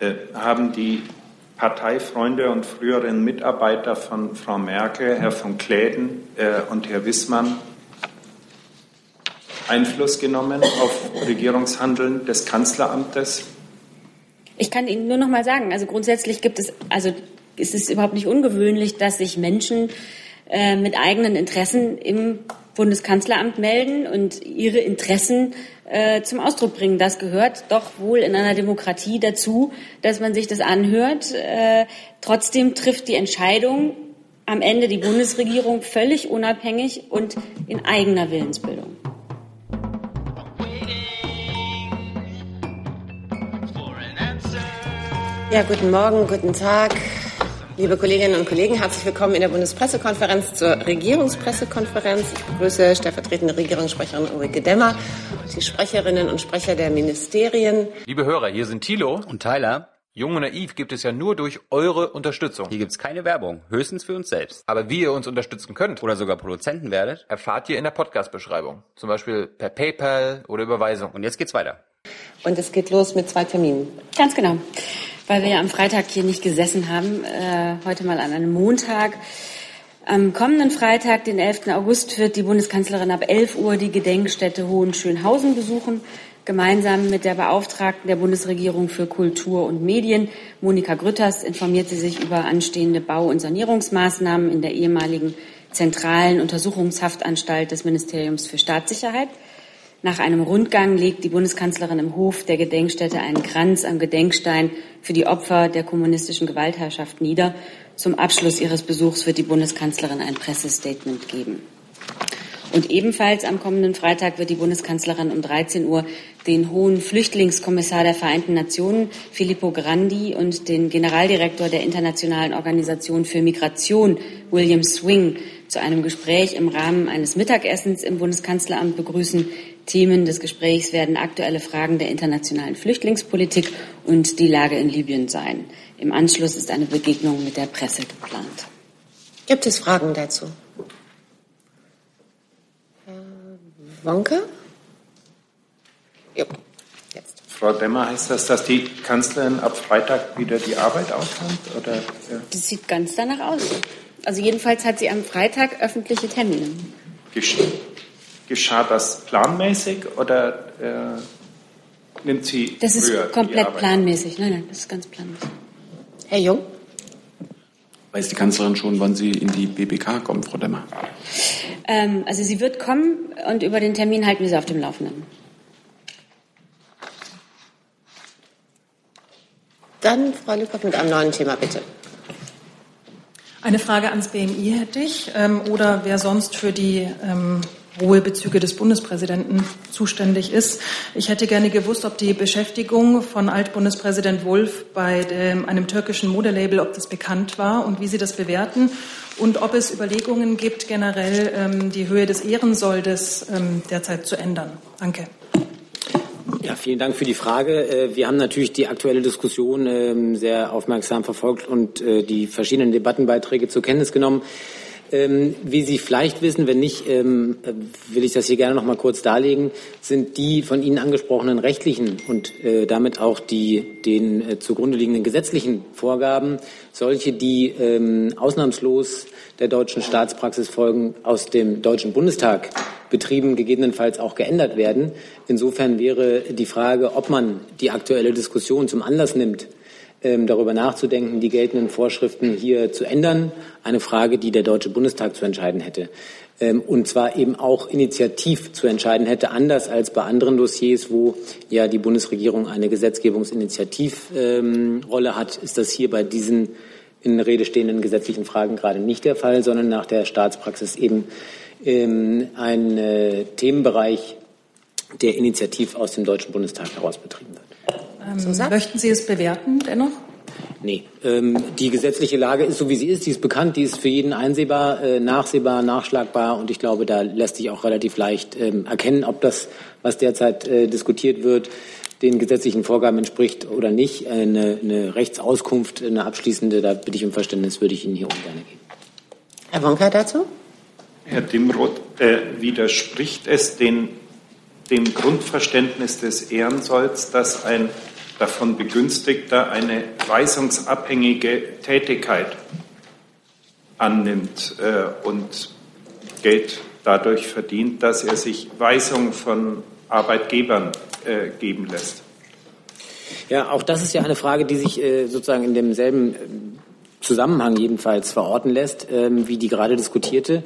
äh, haben die Parteifreunde und früheren Mitarbeiter von Frau Merkel, Herr von Kläden äh, und Herr Wissmann, Einfluss genommen auf Regierungshandeln des Kanzleramtes? Ich kann Ihnen nur noch mal sagen, also grundsätzlich gibt es, also ist es überhaupt nicht ungewöhnlich, dass sich Menschen äh, mit eigenen Interessen im Bundeskanzleramt melden und ihre Interessen äh, zum Ausdruck bringen. Das gehört doch wohl in einer Demokratie dazu, dass man sich das anhört. Äh, trotzdem trifft die Entscheidung am Ende die Bundesregierung völlig unabhängig und in eigener Willensbildung. Ja, guten Morgen, guten Tag. Liebe Kolleginnen und Kollegen, herzlich willkommen in der Bundespressekonferenz zur Regierungspressekonferenz. Ich begrüße stellvertretende Regierungssprecherin Ulrike Demmer und die Sprecherinnen und Sprecher der Ministerien. Liebe Hörer, hier sind Thilo und Tyler. Jung und Naiv gibt es ja nur durch eure Unterstützung. Hier gibt es keine Werbung, höchstens für uns selbst. Aber wie ihr uns unterstützen könnt oder sogar Produzenten werdet, erfahrt ihr in der Podcast-Beschreibung. Zum Beispiel per PayPal oder Überweisung. Und jetzt geht's weiter. Und es geht los mit zwei Terminen. Ganz genau weil wir ja am Freitag hier nicht gesessen haben, äh, heute mal an einem Montag. Am kommenden Freitag, den 11. August, wird die Bundeskanzlerin ab 11 Uhr die Gedenkstätte Hohenschönhausen besuchen, gemeinsam mit der Beauftragten der Bundesregierung für Kultur und Medien, Monika Grütters, informiert sie sich über anstehende Bau- und Sanierungsmaßnahmen in der ehemaligen zentralen Untersuchungshaftanstalt des Ministeriums für Staatssicherheit. Nach einem Rundgang legt die Bundeskanzlerin im Hof der Gedenkstätte einen Kranz am Gedenkstein für die Opfer der kommunistischen Gewaltherrschaft nieder. Zum Abschluss ihres Besuchs wird die Bundeskanzlerin ein Pressestatement geben. Und ebenfalls am kommenden Freitag wird die Bundeskanzlerin um 13 Uhr den hohen Flüchtlingskommissar der Vereinten Nationen, Filippo Grandi, und den Generaldirektor der Internationalen Organisation für Migration, William Swing, zu einem Gespräch im Rahmen eines Mittagessens im Bundeskanzleramt begrüßen. Themen des Gesprächs werden aktuelle Fragen der internationalen Flüchtlingspolitik und die Lage in Libyen sein. Im Anschluss ist eine Begegnung mit der Presse geplant. Gibt es Fragen dazu? Herr Wonke? Ja, jetzt. Frau Demmer, heißt das, dass die Kanzlerin ab Freitag wieder die Arbeit aufnimmt? Oder, ja? Das sieht ganz danach aus. Also jedenfalls hat sie am Freitag öffentliche Termine. Gestimmt. Geschah das planmäßig oder äh, nimmt sie Das ist komplett planmäßig. Nein, nein, das ist ganz planmäßig. Herr Jung? Weiß die Kanzlerin schon, wann sie in die BBK kommt, Frau Demmer? Ähm, also sie wird kommen und über den Termin halten wir sie auf dem Laufenden. Dann Frau Lückhoff mit einem neuen Thema, bitte. Eine Frage ans BMI hätte ich ähm, oder wer sonst für die ähm, hohe Bezüge des Bundespräsidenten zuständig ist. Ich hätte gerne gewusst, ob die Beschäftigung von Altbundespräsident Wulff bei dem, einem türkischen Modelabel, ob das bekannt war und wie Sie das bewerten und ob es Überlegungen gibt, generell ähm, die Höhe des Ehrensoldes ähm, derzeit zu ändern. Danke. Ja, vielen Dank für die Frage. Äh, wir haben natürlich die aktuelle Diskussion ähm, sehr aufmerksam verfolgt und äh, die verschiedenen Debattenbeiträge zur Kenntnis genommen. Ähm, wie Sie vielleicht wissen, wenn nicht, ähm, will ich das hier gerne noch mal kurz darlegen, sind die von Ihnen angesprochenen rechtlichen und äh, damit auch die den äh, zugrunde liegenden gesetzlichen Vorgaben solche, die ähm, ausnahmslos der deutschen Staatspraxis folgen, aus dem Deutschen Bundestag betrieben, gegebenenfalls auch geändert werden. Insofern wäre die Frage, ob man die aktuelle Diskussion zum Anlass nimmt, darüber nachzudenken, die geltenden Vorschriften hier zu ändern. Eine Frage, die der Deutsche Bundestag zu entscheiden hätte. Ähm, und zwar eben auch initiativ zu entscheiden hätte, anders als bei anderen Dossiers, wo ja die Bundesregierung eine Gesetzgebungsinitiativrolle ähm, hat, ist das hier bei diesen in Rede stehenden gesetzlichen Fragen gerade nicht der Fall, sondern nach der Staatspraxis eben ein äh, Themenbereich, der initiativ aus dem Deutschen Bundestag heraus betrieben wird. Ähm, möchten Sie es bewerten dennoch? Nee, ähm, die gesetzliche Lage ist so, wie sie ist. Die ist bekannt, die ist für jeden einsehbar, äh, nachsehbar, nachschlagbar. Und ich glaube, da lässt sich auch relativ leicht ähm, erkennen, ob das, was derzeit äh, diskutiert wird, den gesetzlichen Vorgaben entspricht oder nicht. Eine, eine Rechtsauskunft, eine abschließende, da bitte ich um Verständnis, würde ich Ihnen hier ungern geben. Herr Wonka dazu? Herr Dimroth, äh, widerspricht es den, dem Grundverständnis des Ehrensolls, dass ein davon Begünstigter eine weisungsabhängige Tätigkeit annimmt äh, und Geld dadurch verdient, dass er sich Weisungen von Arbeitgebern äh, geben lässt. Ja, auch das ist ja eine Frage, die sich äh, sozusagen in demselben äh, Zusammenhang jedenfalls verorten lässt, ähm, wie die gerade diskutierte.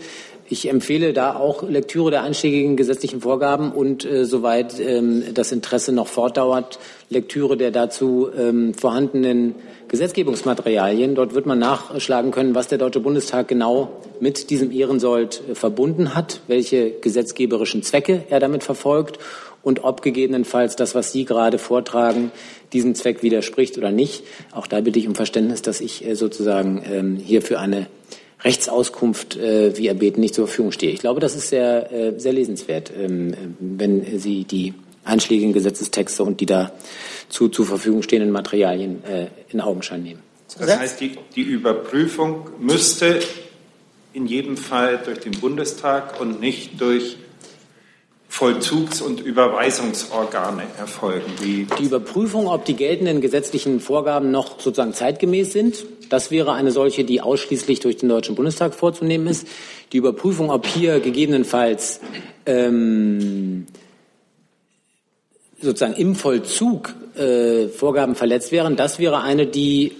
Ich empfehle da auch Lektüre der einschlägigen gesetzlichen Vorgaben und äh, soweit ähm, das Interesse noch fortdauert, Lektüre der dazu ähm, vorhandenen Gesetzgebungsmaterialien. Dort wird man nachschlagen können, was der Deutsche Bundestag genau mit diesem Ehrensold äh, verbunden hat, welche gesetzgeberischen Zwecke er damit verfolgt und ob gegebenenfalls das, was Sie gerade vortragen, diesem Zweck widerspricht oder nicht. Auch da bitte ich um Verständnis, dass ich äh, sozusagen ähm, hier für eine Rechtsauskunft äh, wie erbeten nicht zur Verfügung stehe. Ich glaube, das ist sehr, äh, sehr lesenswert, ähm, wenn Sie die einschlägigen Gesetzestexte und die da zu, zur Verfügung stehenden Materialien äh, in Augenschein nehmen. Das heißt, die, die Überprüfung müsste in jedem Fall durch den Bundestag und nicht durch Vollzugs- und Überweisungsorgane erfolgen. Wie die Überprüfung, ob die geltenden gesetzlichen Vorgaben noch sozusagen zeitgemäß sind, das wäre eine solche, die ausschließlich durch den Deutschen Bundestag vorzunehmen ist. Die Überprüfung, ob hier gegebenenfalls ähm, sozusagen im Vollzug äh, Vorgaben verletzt wären, das wäre eine, die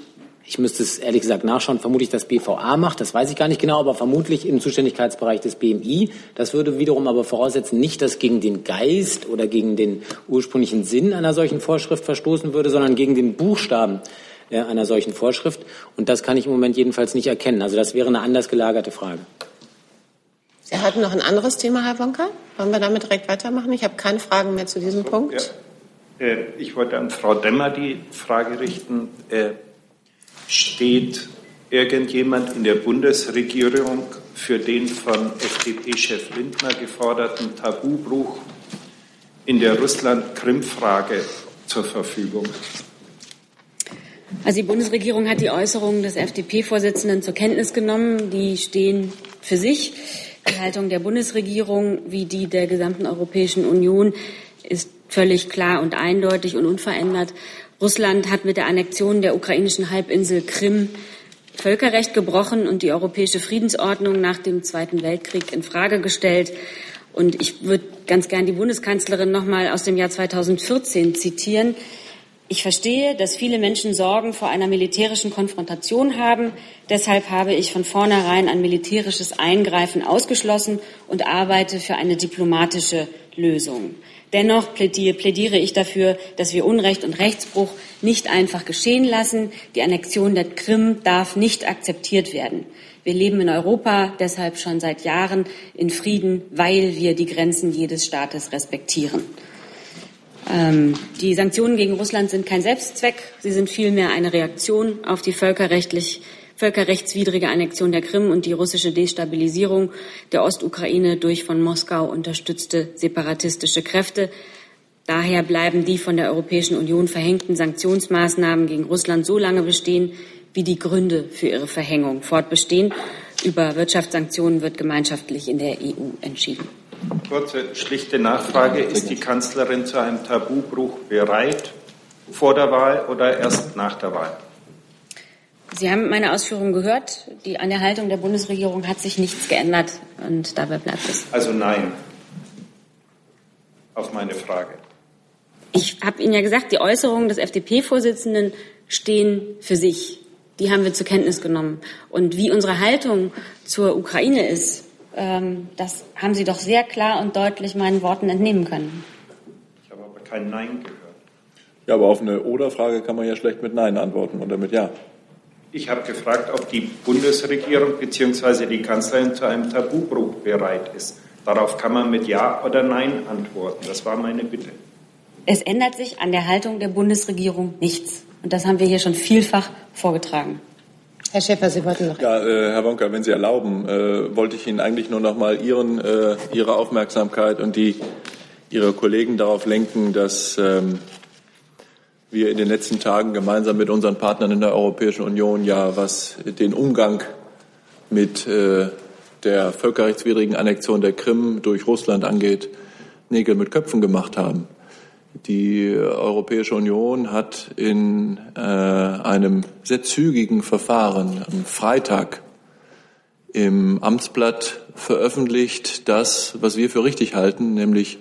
ich müsste es ehrlich gesagt nachschauen, vermutlich das BVA macht, das weiß ich gar nicht genau, aber vermutlich im Zuständigkeitsbereich des BMI. Das würde wiederum aber voraussetzen, nicht, dass gegen den Geist oder gegen den ursprünglichen Sinn einer solchen Vorschrift verstoßen würde, sondern gegen den Buchstaben äh, einer solchen Vorschrift. Und das kann ich im Moment jedenfalls nicht erkennen. Also das wäre eine anders gelagerte Frage. Sie hatten noch ein anderes Thema, Herr Wonka. Wollen wir damit direkt weitermachen? Ich habe keine Fragen mehr zu diesem Punkt. Ja. Äh, ich wollte an Frau Demmer die Frage richten. Steht irgendjemand in der Bundesregierung für den von FDP-Chef Lindner geforderten Tabubruch in der Russland-Krim-Frage zur Verfügung? Also die Bundesregierung hat die Äußerungen des FDP-Vorsitzenden zur Kenntnis genommen. Die stehen für sich. Die Haltung der Bundesregierung wie die der gesamten Europäischen Union ist völlig klar und eindeutig und unverändert. Russland hat mit der Annexion der ukrainischen Halbinsel Krim Völkerrecht gebrochen und die europäische Friedensordnung nach dem Zweiten Weltkrieg in Frage gestellt. Und ich würde ganz gern die Bundeskanzlerin noch mal aus dem Jahr 2014 zitieren. Ich verstehe, dass viele Menschen Sorgen vor einer militärischen Konfrontation haben. Deshalb habe ich von vornherein ein militärisches Eingreifen ausgeschlossen und arbeite für eine diplomatische Lösung. Dennoch plädiere ich dafür, dass wir Unrecht und Rechtsbruch nicht einfach geschehen lassen. Die Annexion der Krim darf nicht akzeptiert werden. Wir leben in Europa deshalb schon seit Jahren in Frieden, weil wir die Grenzen jedes Staates respektieren. Ähm, die Sanktionen gegen Russland sind kein Selbstzweck. Sie sind vielmehr eine Reaktion auf die völkerrechtlich völkerrechtswidrige Annexion der Krim und die russische Destabilisierung der Ostukraine durch von Moskau unterstützte separatistische Kräfte. Daher bleiben die von der Europäischen Union verhängten Sanktionsmaßnahmen gegen Russland so lange bestehen, wie die Gründe für ihre Verhängung fortbestehen. Über Wirtschaftssanktionen wird gemeinschaftlich in der EU entschieden. Kurze, schlichte Nachfrage. Ist die Kanzlerin zu einem Tabubruch bereit vor der Wahl oder erst nach der Wahl? Sie haben meine Ausführungen gehört. Die, an der Haltung der Bundesregierung hat sich nichts geändert und dabei bleibt es. Also nein auf meine Frage. Ich habe Ihnen ja gesagt, die Äußerungen des FDP-Vorsitzenden stehen für sich. Die haben wir zur Kenntnis genommen. Und wie unsere Haltung zur Ukraine ist, ähm, das haben Sie doch sehr klar und deutlich meinen Worten entnehmen können. Ich habe aber kein Nein gehört. Ja, aber auf eine Oder-Frage kann man ja schlecht mit Nein antworten oder mit Ja. Ich habe gefragt, ob die Bundesregierung bzw. die Kanzlerin zu einem Tabubruch bereit ist. Darauf kann man mit Ja oder Nein antworten. Das war meine Bitte. Es ändert sich an der Haltung der Bundesregierung nichts. Und das haben wir hier schon vielfach vorgetragen. Herr Schäfer, Sie wollten noch. Ja, äh, Herr Wonka, wenn Sie erlauben, äh, wollte ich Ihnen eigentlich nur noch mal Ihren, äh, Ihre Aufmerksamkeit und die Ihrer Kollegen darauf lenken, dass ähm, wir in den letzten Tagen gemeinsam mit unseren Partnern in der Europäischen Union ja, was den Umgang mit äh, der völkerrechtswidrigen Annexion der Krim durch Russland angeht, Nägel mit Köpfen gemacht haben. Die Europäische Union hat in äh, einem sehr zügigen Verfahren am Freitag im Amtsblatt veröffentlicht das, was wir für richtig halten, nämlich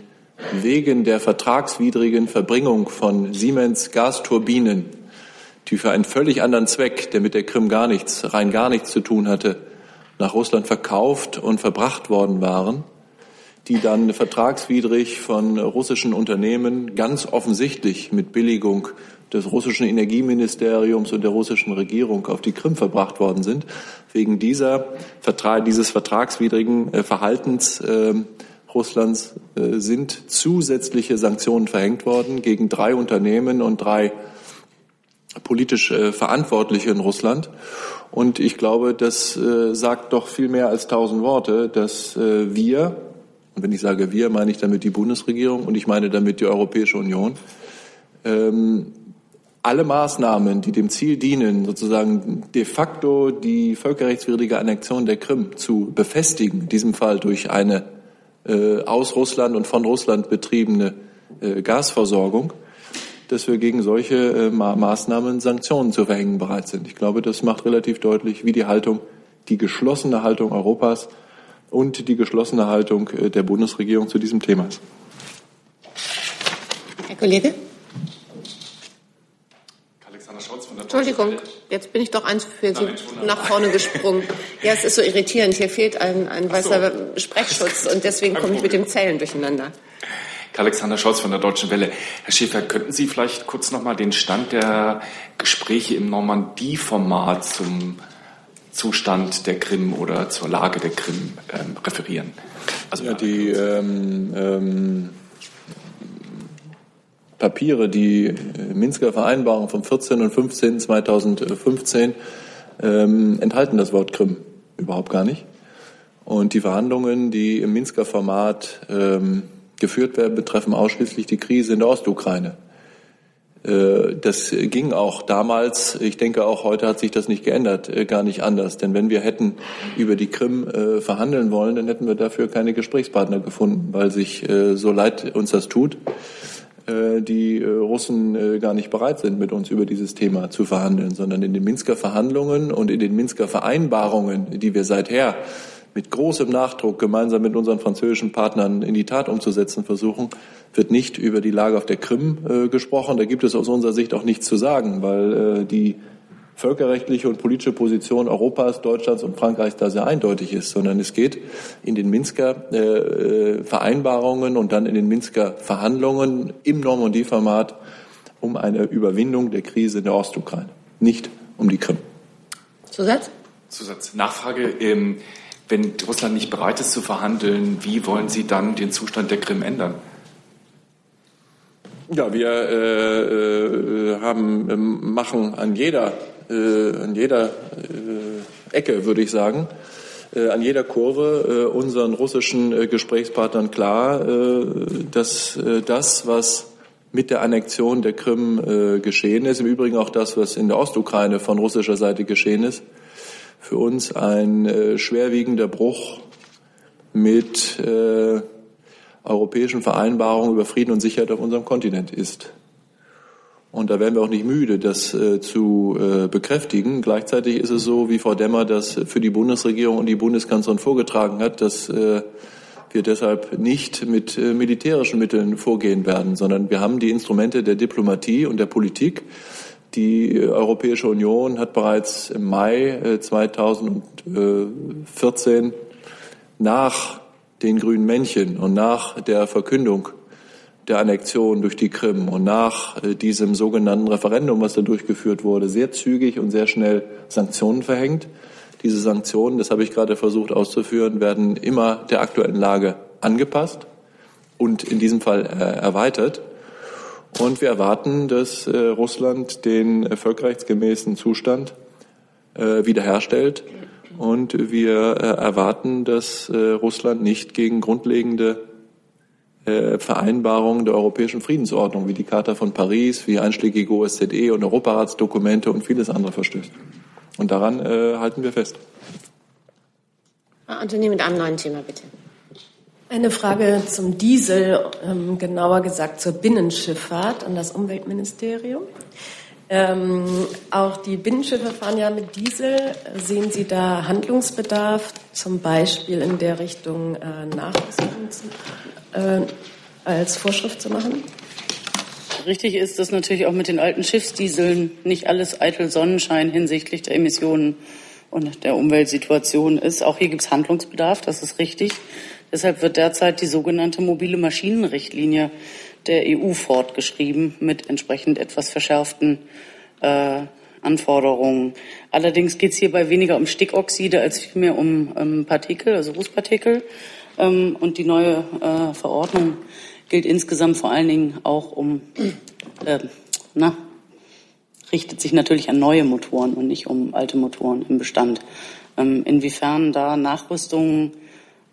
wegen der vertragswidrigen Verbringung von Siemens Gasturbinen, die für einen völlig anderen Zweck, der mit der Krim gar nichts, rein gar nichts zu tun hatte, nach Russland verkauft und verbracht worden waren, die dann vertragswidrig von russischen Unternehmen ganz offensichtlich mit Billigung des russischen Energieministeriums und der russischen Regierung auf die Krim verbracht worden sind. Wegen dieser, dieses vertragswidrigen äh, Verhaltens äh, Russlands äh, sind zusätzliche Sanktionen verhängt worden gegen drei Unternehmen und drei politisch äh, Verantwortliche in Russland. Und ich glaube, das äh, sagt doch viel mehr als tausend Worte, dass äh, wir, und wenn ich sage wir, meine ich damit die Bundesregierung und ich meine damit die Europäische Union, ähm, alle Maßnahmen, die dem Ziel dienen, sozusagen de facto die völkerrechtswidrige Annexion der Krim zu befestigen, in diesem Fall durch eine äh, aus Russland und von Russland betriebene äh, Gasversorgung, dass wir gegen solche äh, Maßnahmen Sanktionen zu verhängen bereit sind. Ich glaube, das macht relativ deutlich, wie die Haltung, die geschlossene Haltung Europas und die geschlossene Haltung äh, der Bundesregierung zu diesem Thema ist. Herr Kollege? Entschuldigung, jetzt bin ich doch eins für Sie nach vorne gesprungen. Ja, es ist so irritierend. Hier fehlt ein, ein weißer so. Sprechschutz und deswegen komme ich mit dem Zählen durcheinander. Alexander Scholz von der Deutschen Welle. Herr Schäfer, könnten Sie vielleicht kurz noch mal den Stand der Gespräche im Normandie-Format zum Zustand der Krim oder zur Lage der Krim ähm, referieren? Also ja, die ähm, ähm, Papiere, die äh, Minsker Vereinbarung vom 14. und 15. 2015 ähm, enthalten das Wort Krim überhaupt gar nicht. Und die Verhandlungen, die im Minsker Format ähm, geführt werden, betreffen ausschließlich die Krise in der Ostukraine. Äh, das ging auch damals, ich denke auch heute hat sich das nicht geändert, äh, gar nicht anders. Denn wenn wir hätten über die Krim äh, verhandeln wollen, dann hätten wir dafür keine Gesprächspartner gefunden, weil sich so leid uns das tut, äh, die äh, Russen äh, gar nicht bereit sind, mit uns über dieses Thema zu verhandeln, sondern in den Minsker Verhandlungen und in den Minsker Vereinbarungen, die wir seither mit großem Nachdruck gemeinsam mit unseren französischen Partnern in die Tat umzusetzen versuchen, wird nicht über die Lage auf der Krim äh, gesprochen. Da gibt es aus unserer Sicht auch nichts zu sagen, weil äh, die völkerrechtliche und politische Position Europas, Deutschlands und Frankreichs da sehr eindeutig ist, sondern es geht in den Minsker äh, äh, Vereinbarungen und dann in den Minsker Verhandlungen im Normandie-Format um eine Überwindung der Krise in der Ostukraine, nicht um die Krim. Zusatz? Zusatz. Nachfrage. Ähm, wenn Russland nicht bereit ist zu verhandeln, wie wollen Sie dann den Zustand der Krim ändern? Ja, wir äh, äh, haben, ähm, machen an jeder äh, an jeder äh, Ecke, würde ich sagen, äh, an jeder Kurve unseren russischen Gesprächspartnern klar, dass das, was mit der Annexion der Krim geschehen ist, im Übrigen auch das, was in der Ostukraine von russischer Seite geschehen ist, für uns ein schwerwiegender Bruch mit europäischen Vereinbarungen über Frieden und Sicherheit auf unserem Kontinent ist. Und da werden wir auch nicht müde, das äh, zu äh, bekräftigen. Gleichzeitig ist es so, wie Frau Demmer das für die Bundesregierung und die Bundeskanzlerin vorgetragen hat, dass äh, wir deshalb nicht mit äh, militärischen Mitteln vorgehen werden, sondern wir haben die Instrumente der Diplomatie und der Politik. Die Europäische Union hat bereits im Mai 2014 äh, nach den grünen Männchen und nach der Verkündung der Annexion durch die Krim und nach äh, diesem sogenannten Referendum, was da durchgeführt wurde, sehr zügig und sehr schnell Sanktionen verhängt. Diese Sanktionen, das habe ich gerade versucht auszuführen, werden immer der aktuellen Lage angepasst und in diesem Fall äh, erweitert. Und wir erwarten, dass äh, Russland den völkerrechtsgemäßen Zustand wiederherstellt. Und wir erwarten, dass Russland nicht gegen grundlegende Vereinbarungen der europäischen Friedensordnung, wie die Charta von Paris, wie einschlägige OSZE und Europaratsdokumente und vieles andere verstößt. Und daran äh, halten wir fest. Herr Antoni, mit einem neuen Thema, bitte. Eine Frage zum Diesel, ähm, genauer gesagt zur Binnenschifffahrt an das Umweltministerium. Ähm, auch die Binnenschiffe fahren ja mit Diesel. Sehen Sie da Handlungsbedarf, zum Beispiel in der Richtung äh, Nachrüstung äh, als Vorschrift zu machen? Richtig ist, dass natürlich auch mit den alten Schiffsdieseln nicht alles eitel Sonnenschein hinsichtlich der Emissionen und der Umweltsituation ist. Auch hier gibt es Handlungsbedarf, das ist richtig. Deshalb wird derzeit die sogenannte mobile Maschinenrichtlinie der EU fortgeschrieben mit entsprechend etwas verschärften äh, Anforderungen. Allerdings geht es hierbei weniger um Stickoxide als vielmehr um ähm, Partikel, also Rußpartikel. Ähm, und die neue äh, Verordnung gilt insgesamt vor allen Dingen auch um, äh, na, richtet sich natürlich an neue Motoren und nicht um alte Motoren im Bestand. Ähm, inwiefern da Nachrüstungen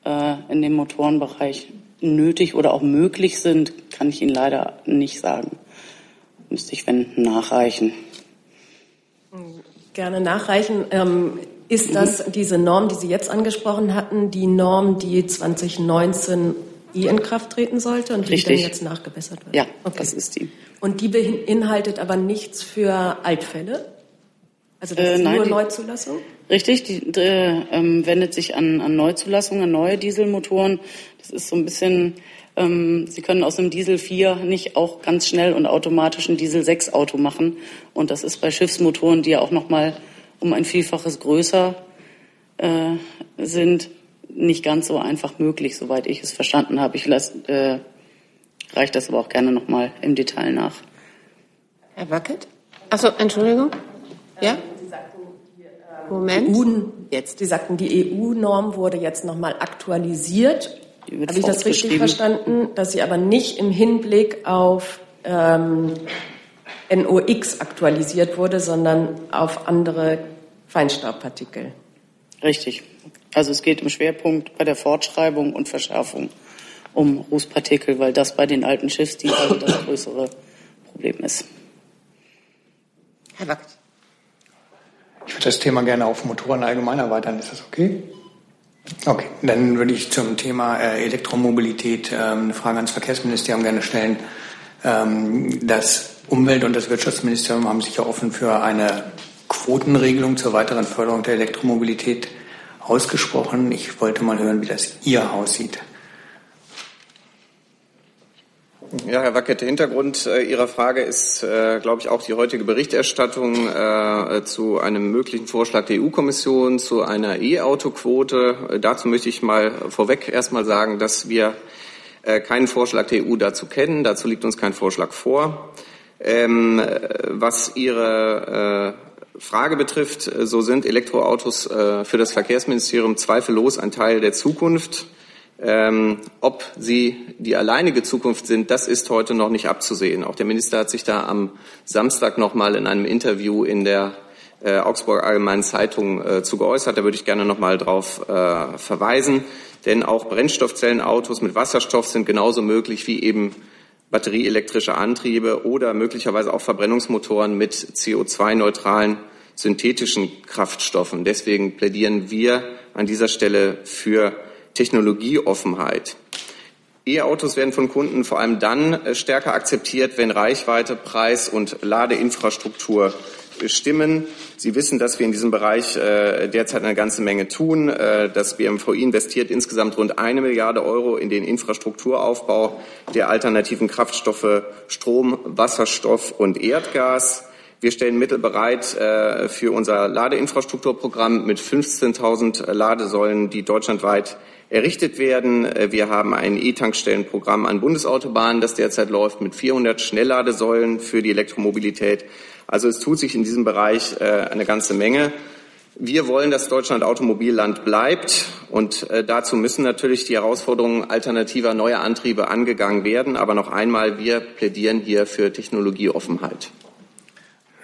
äh, in dem Motorenbereich nötig oder auch möglich sind, kann ich Ihnen leider nicht sagen. Müsste ich, wenn, nachreichen. Gerne nachreichen. Ähm, ist das diese Norm, die Sie jetzt angesprochen hatten, die Norm, die 2019 eh in Kraft treten sollte und die Richtig. dann jetzt nachgebessert wird? Ja, okay. das ist die. Und die beinhaltet aber nichts für Altfälle? Also das Äh, ist nein, nur Neuzulassung? Richtig, die äh, ähm, wendet sich an, an Neuzulassungen, an neue Dieselmotoren. Das ist so ein bisschen, ähm, Sie können aus einem Diesel 4 nicht auch ganz schnell und automatisch ein Diesel 6 Auto machen. Und das ist bei Schiffsmotoren, die ja auch noch mal um ein Vielfaches größer äh, sind, nicht ganz so einfach möglich, soweit ich es verstanden habe. Ich lass, äh, reiche das aber auch gerne noch mal im Detail nach. Herr Wackett? Achso, Entschuldigung. Ja? Moment. EU, jetzt, Sie sagten, die EU-Norm wurde jetzt nochmal aktualisiert. Habe ich das richtig verstanden, dass sie aber nicht im Hinblick auf ähm, NOx aktualisiert wurde, sondern auf andere Feinstaubpartikel? Richtig. Also es geht im Schwerpunkt bei der Fortschreibung und Verschärfung um Rußpartikel, weil das bei den alten Schiffsdieseln das größere Problem ist. Herr Wackett. Ich würde das Thema gerne auf Motoren allgemein erweitern. Ist das okay? Okay, dann würde ich zum Thema äh, Elektromobilität ähm, eine Frage ans Verkehrsministerium gerne stellen. Ähm, das Umwelt- und das Wirtschaftsministerium haben sich ja offen für eine Quotenregelung zur weiteren Förderung der Elektromobilität ausgesprochen. Ich wollte mal hören, wie das Ihr Haus sieht. Ja, Herr Wackett, der Hintergrund äh, Ihrer Frage ist, äh, glaube ich, auch die heutige Berichterstattung äh, zu einem möglichen Vorschlag der EU-Kommission zu einer E-Auto-Quote. Äh, dazu möchte ich mal vorweg erstmal sagen, dass wir äh, keinen Vorschlag der EU dazu kennen. Dazu liegt uns kein Vorschlag vor. Ähm, äh, was Ihre Frage betrifft, so sind Elektroautos für das Verkehrsministerium zweifellos ein Teil der Zukunft. Ähm, ob sie die alleinige Zukunft sind, das ist heute noch nicht abzusehen. Auch der Minister hat sich da am Samstag noch mal in einem Interview in der äh, Augsburger Allgemeinen Zeitung äh, zu geäußert. Da würde ich gerne noch mal drauf äh, verweisen. Denn auch Brennstoffzellenautos mit Wasserstoff sind genauso möglich wie eben batterieelektrische Antriebe oder möglicherweise auch Verbrennungsmotoren mit CO2-neutralen synthetischen Kraftstoffen. Deswegen plädieren wir an dieser Stelle für Technologieoffenheit. E-Autos werden von Kunden vor allem dann äh, stärker akzeptiert, wenn Reichweite, Preis und Ladeinfrastruktur stimmen. Sie wissen, dass wir in diesem Bereich äh, derzeit eine ganze Menge tun. Äh, das BMVI investiert insgesamt rund eine Milliarde Euro in den Infrastrukturaufbau der alternativen Kraftstoffe Strom, Wasserstoff und Erdgas. Wir stellen Mittel bereit äh, für unser Ladeinfrastrukturprogramm mit 15.000 Ladesäulen, die deutschlandweit errichtet werden. Äh, Wir haben ein E-Tankstellenprogramm an Bundesautobahnen, das derzeit läuft mit 400 Schnellladesäulen für die Elektromobilität. Also es tut sich in diesem Bereich äh, eine ganze Menge. Wir wollen, dass Deutschland Automobilland bleibt. Und dazu müssen natürlich die Herausforderungen alternativer neuer Antriebe angegangen werden. Aber noch einmal, wir plädieren hier für Technologieoffenheit.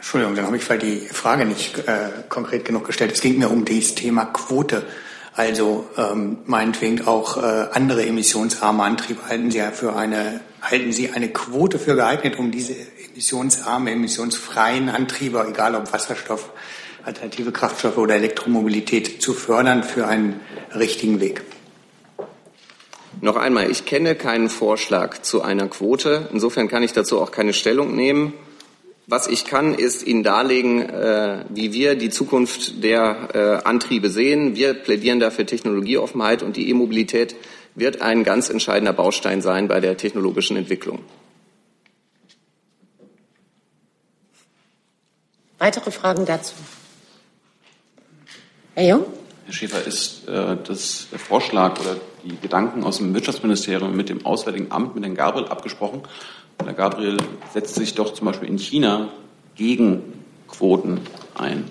Entschuldigung, dann habe ich vielleicht die Frage nicht äh, konkret genug gestellt. Es ging mir um das Thema Quote. Also ähm, meinetwegen auch äh, andere emissionsarme Antriebe halten Sie ja für eine halten Sie eine Quote für geeignet, um diese emissionsarmen, emissionsfreien Antriebe, egal ob Wasserstoff, alternative Kraftstoffe oder Elektromobilität, zu fördern für einen richtigen Weg. Noch einmal, ich kenne keinen Vorschlag zu einer Quote. Insofern kann ich dazu auch keine Stellung nehmen. Was ich kann, ist Ihnen darlegen, äh, wie wir die Zukunft der äh, Antriebe sehen. Wir plädieren dafür Technologieoffenheit und die E-Mobilität wird ein ganz entscheidender Baustein sein bei der technologischen Entwicklung. Weitere Fragen dazu? Herr Jung? Herr Schäfer, ist äh, das, der Vorschlag oder die Gedanken aus dem Wirtschaftsministerium mit dem Auswärtigen Amt, mit Herrn Gabriel abgesprochen? Herr Gabriel setzt sich doch zum Beispiel in China gegen Quoten ein.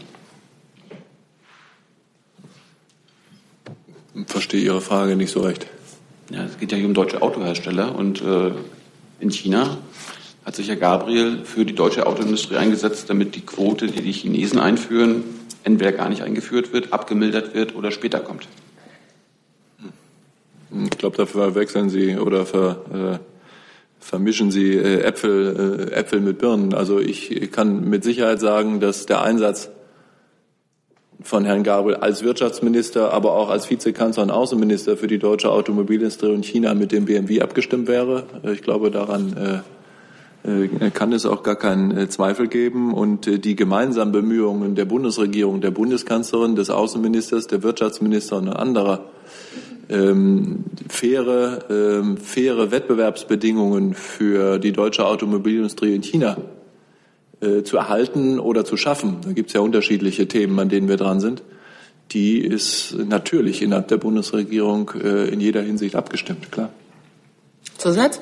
Verstehe Ihre Frage nicht so recht. Ja, es geht ja hier um deutsche Autohersteller und äh, in China hat sich Herr Gabriel für die deutsche Autoindustrie eingesetzt, damit die Quote, die die Chinesen einführen, entweder gar nicht eingeführt wird, abgemildert wird oder später kommt. Ich glaube, dafür wechseln Sie oder ver, äh, vermischen Sie äh, Äpfel, äh, Äpfel mit Birnen. Also ich kann mit Sicherheit sagen, dass der Einsatz von Herrn Gabriel als Wirtschaftsminister, aber auch als Vizekanzler und Außenminister für die deutsche Automobilindustrie und China mit dem BMW abgestimmt wäre. Äh, ich glaube, daran kann es auch gar keinen Zweifel geben. Und die gemeinsamen Bemühungen der Bundesregierung, der Bundeskanzlerin, des Außenministers, der Wirtschaftsminister und anderer, ähm, faire, ähm, faire Wettbewerbsbedingungen für die deutsche Automobilindustrie in China äh, zu erhalten oder zu schaffen. Da gibt es ja unterschiedliche Themen, an denen wir dran sind. Die ist natürlich innerhalb der Bundesregierung äh, in jeder Hinsicht abgestimmt, klar. Zusatz?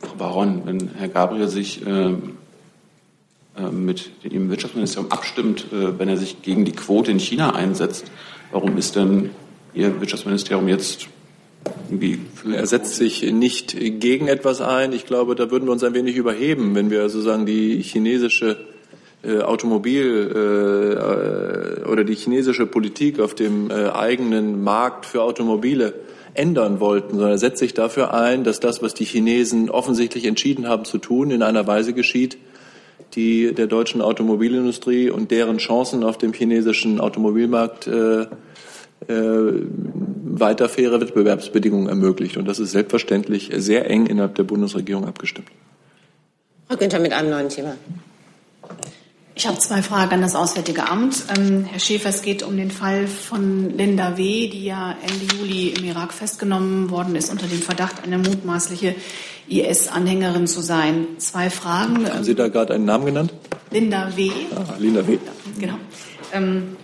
Frau Baron, wenn Herr Gabriel sich äh, äh, mit dem Wirtschaftsministerium abstimmt, äh, wenn er sich gegen die Quote in China einsetzt, warum ist denn Ihr Wirtschaftsministerium jetzt er setzt sich nicht gegen etwas ein. Ich glaube, da würden wir uns ein wenig überheben, wenn wir sozusagen die chinesische äh, Automobil äh, oder die chinesische Politik auf dem äh, eigenen Markt für Automobile ändern wollten, sondern er setzt sich dafür ein, dass das, was die Chinesen offensichtlich entschieden haben zu tun, in einer Weise geschieht, die der deutschen Automobilindustrie und deren Chancen auf dem chinesischen Automobilmarkt äh, äh, weiter faire Wettbewerbsbedingungen ermöglicht. Und das ist selbstverständlich sehr eng innerhalb der Bundesregierung abgestimmt. Frau Günther mit einem neuen Thema. Ich habe zwei Fragen an das Auswärtige Amt. Ähm, Herr Schäfer, es geht um den Fall von Linda W., die ja Ende Juli im Irak festgenommen worden ist unter dem Verdacht, eine mutmaßliche IS-Anhängerin zu sein. Zwei Fragen. Haben Sie da gerade einen Namen genannt? Linda W. Ah, Linda W. Genau. Ähm,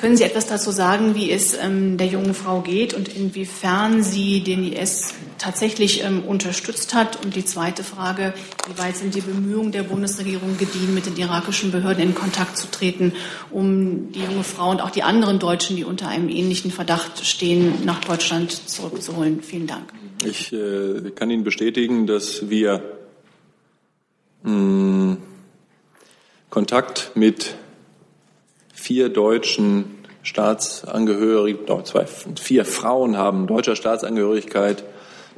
können Sie etwas dazu sagen, wie es ähm, der jungen Frau geht und inwiefern sie den IS tatsächlich ähm, unterstützt hat? Und die zweite Frage, wie weit sind die Bemühungen der Bundesregierung gediehen, mit den irakischen Behörden in Kontakt zu treten, um die junge Frau und auch die anderen Deutschen, die unter einem ähnlichen Verdacht stehen, nach Deutschland zurückzuholen? Vielen Dank. Ich äh, kann Ihnen bestätigen, dass wir mh, hm, Kontakt mit vier deutschen Staatsangehörigen, zwei, vier Frauen haben deutscher Staatsangehörigkeit,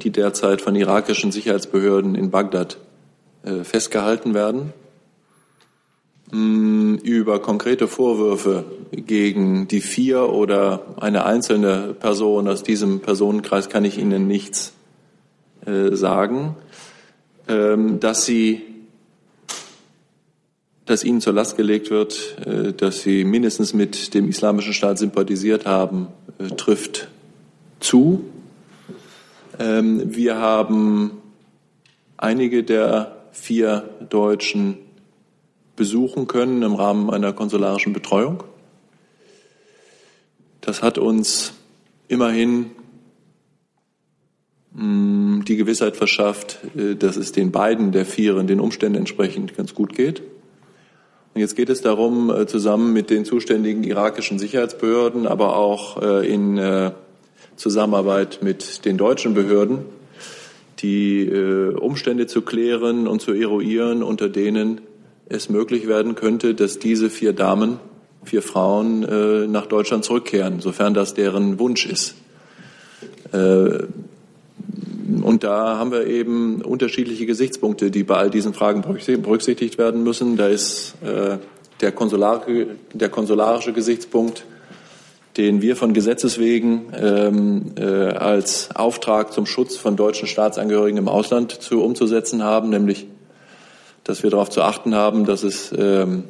die derzeit von irakischen Sicherheitsbehörden in Bagdad äh, festgehalten werden. Mm, über konkrete Vorwürfe gegen die vier oder eine einzelne Person aus diesem Personenkreis kann ich Ihnen nichts äh, sagen. Ähm, dass sie dass ihnen zur Last gelegt wird, äh, dass sie mindestens mit dem Islamischen Staat sympathisiert haben, äh, trifft zu. Ähm, wir haben einige der vier Deutschen besuchen können im Rahmen einer konsularischen Betreuung. Das hat uns immerhin mm, die Gewissheit verschafft, äh, dass es den beiden der Vieren den Umständen entsprechend ganz gut geht. Und jetzt geht es darum, äh, zusammen mit den zuständigen irakischen Sicherheitsbehörden, aber auch äh, in äh, Zusammenarbeit mit den deutschen Behörden, die Umstände zu klären und zu eruieren, unter denen es möglich werden könnte, dass diese vier Damen, vier Frauen nach Deutschland zurückkehren, sofern das deren Wunsch ist. Und da haben wir eben unterschiedliche Gesichtspunkte, die bei all diesen Fragen berücksichtigt werden müssen. Da ist äh, der, konsulare, der konsularische Gesichtspunkt, den wir von Gesetzes wegen ähm, äh, als Auftrag zum Schutz von deutschen Staatsangehörigen im Ausland zu umzusetzen haben, nämlich dass wir darauf zu achten haben, dass es, ähm,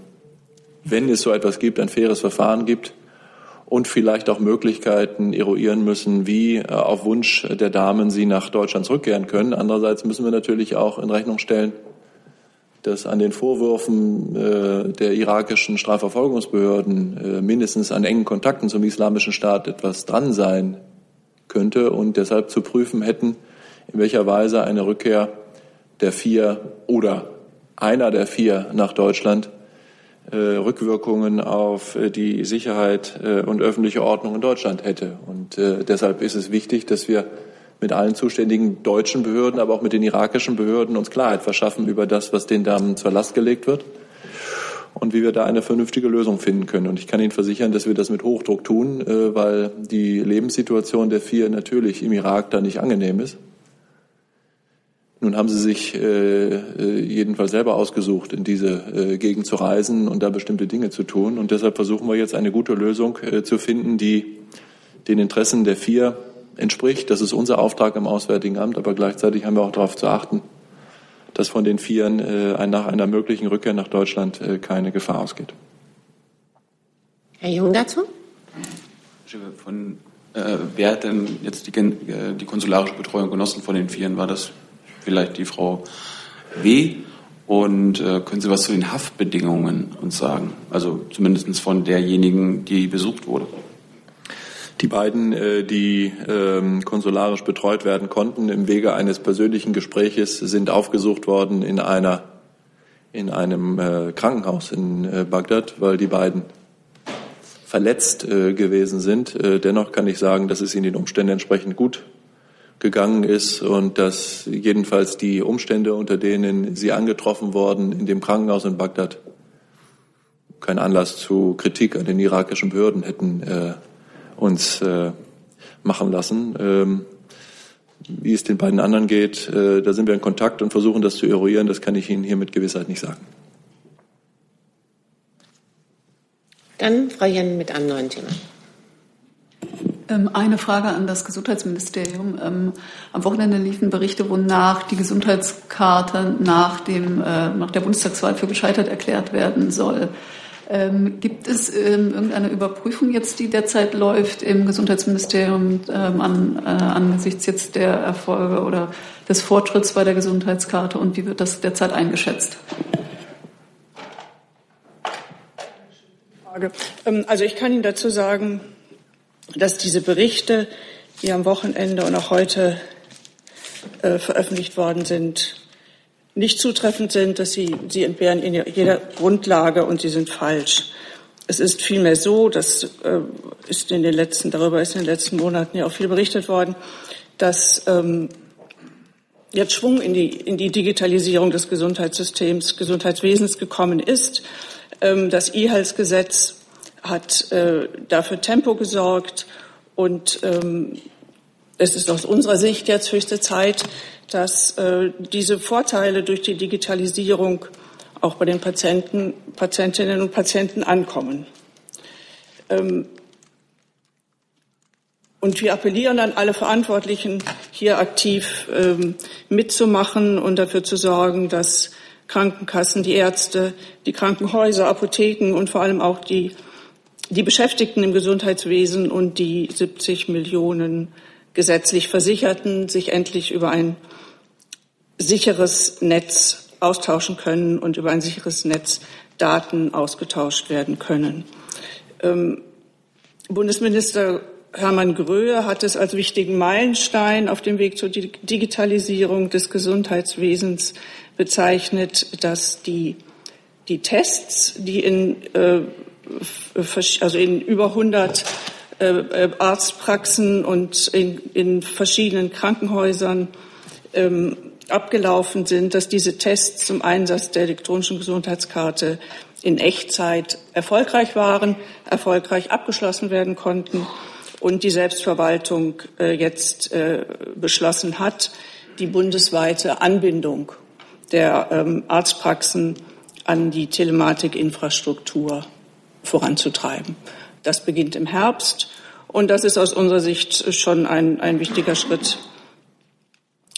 wenn es so etwas gibt, ein faires Verfahren gibt und vielleicht auch Möglichkeiten eruieren müssen, wie äh, auf Wunsch der Damen sie nach Deutschland zurückkehren können. Andererseits müssen wir natürlich auch in Rechnung stellen, dass an den Vorwürfen äh, der irakischen Strafverfolgungsbehörden äh, mindestens an engen Kontakten zum Islamischen Staat etwas dran sein könnte und deshalb zu prüfen hätten, in welcher Weise eine Rückkehr der vier oder einer der vier nach Deutschland Rückwirkungen auf äh, die Sicherheit äh, und öffentliche Ordnung in Deutschland hätte. Und deshalb ist es wichtig, dass wir mit allen zuständigen deutschen Behörden, aber auch mit den irakischen Behörden uns Klarheit verschaffen über das, was den Damen zur Last gelegt wird und wie wir da eine vernünftige Lösung finden können. Und ich kann Ihnen versichern, dass wir das mit Hochdruck tun, weil die Lebenssituation der vier natürlich im Irak da nicht angenehm ist. Nun haben sie sich äh, äh, jedenfalls selber ausgesucht, in diese äh, Gegend zu reisen und da bestimmte Dinge zu tun. Und deshalb versuchen wir jetzt eine gute Lösung äh, zu finden, die den Interessen der vier entspricht. Das ist unser Auftrag im Auswärtigen Amt, aber gleichzeitig haben wir auch darauf zu achten, dass von den Vieren äh, nach einer möglichen Rückkehr nach Deutschland äh, keine Gefahr ausgeht. Herr Jung dazu? Von, äh, wer hat denn jetzt die, äh, die konsularische Betreuung genossen von den Vieren? War das vielleicht die Frau W. Und äh, können Sie was zu den Haftbedingungen uns sagen? Also zumindest von derjenigen, die besucht wurde. Die beiden, äh, die ähm, konsularisch betreut werden konnten, im Wege eines persönlichen Gespräches, sind aufgesucht worden in einer in einem äh, Krankenhaus in äh, Bagdad, weil die beiden verletzt äh, gewesen sind. Äh, dennoch kann ich sagen, dass es ihnen den Umständen entsprechend gut gegangen ist und dass jedenfalls die Umstände, unter denen sie angetroffen worden in dem Krankenhaus in Bagdad, keinen Anlass zu Kritik an den irakischen Behörden hätten äh, uns äh, machen lassen. Ähm, wie es den beiden anderen geht, äh, da sind wir in Kontakt und versuchen das zu eruieren. Das kann ich Ihnen hier mit Gewissheit nicht sagen. Dann Frau Jen mit einem neuen Thema. Ähm, eine Frage an das Gesundheitsministerium. Ähm, am Wochenende liefen Berichte, wonach die Gesundheitskarte nach, dem, äh, nach der Bundestagswahl für gescheitert erklärt werden soll. Ähm, gibt es irgendeine Überprüfung jetzt, die derzeit läuft im Gesundheitsministerium an, äh, angesichts jetzt der Erfolge oder des Fortschritts bei der Gesundheitskarte und wie wird das derzeit eingeschätzt? Also ich kann Ihnen dazu sagen, dass diese Berichte, die am Wochenende und auch heute äh, veröffentlicht worden sind, nicht zutreffend sind, dass sie, sie entbehren in jeder Grundlage und sie sind falsch. Es ist vielmehr so, das äh, ist in den letzten, darüber ist in den letzten Monaten ja auch viel berichtet worden, dass ähm, jetzt Schwung in die, in die Digitalisierung des Gesundheitssystems, Gesundheitswesens gekommen ist. Ähm, das E-Health-Gesetz hat äh, dafür Tempo gesorgt und ähm, es ist aus unserer Sicht jetzt höchste Zeit, dass äh, diese Vorteile durch die Digitalisierung auch bei den Patienten, Patientinnen und Patienten ankommen. Ähm, und wir appellieren an alle Verantwortlichen, hier aktiv ähm, mitzumachen und dafür zu sorgen, dass Krankenkassen, die Ärzte, die Krankenhäuser, Apotheken und vor allem auch die die Beschäftigten im Gesundheitswesen und die 70 Millionen gesetzlich Versicherten sich endlich über ein sicheres Netz austauschen können und über ein sicheres Netz Daten ausgetauscht werden können. Ähm, Bundesminister Hermann Gröhe hat es als wichtigen Meilenstein auf dem Weg zur Digitalisierung des Gesundheitswesens bezeichnet, dass die, die Tests, die in äh, also in über 100 äh, äh, Arztpraxen und in, in verschiedenen Krankenhäusern ähm, abgelaufen sind, dass diese Tests zum Einsatz der elektronischen Gesundheitskarte in Echtzeit erfolgreich waren, erfolgreich abgeschlossen werden konnten und die Selbstverwaltung äh, jetzt äh, beschlossen hat, die bundesweite Anbindung der ähm, Arztpraxen an die Telematikinfrastruktur voranzutreiben. Das beginnt im Herbst und das ist aus unserer Sicht schon ein, ein wichtiger Schritt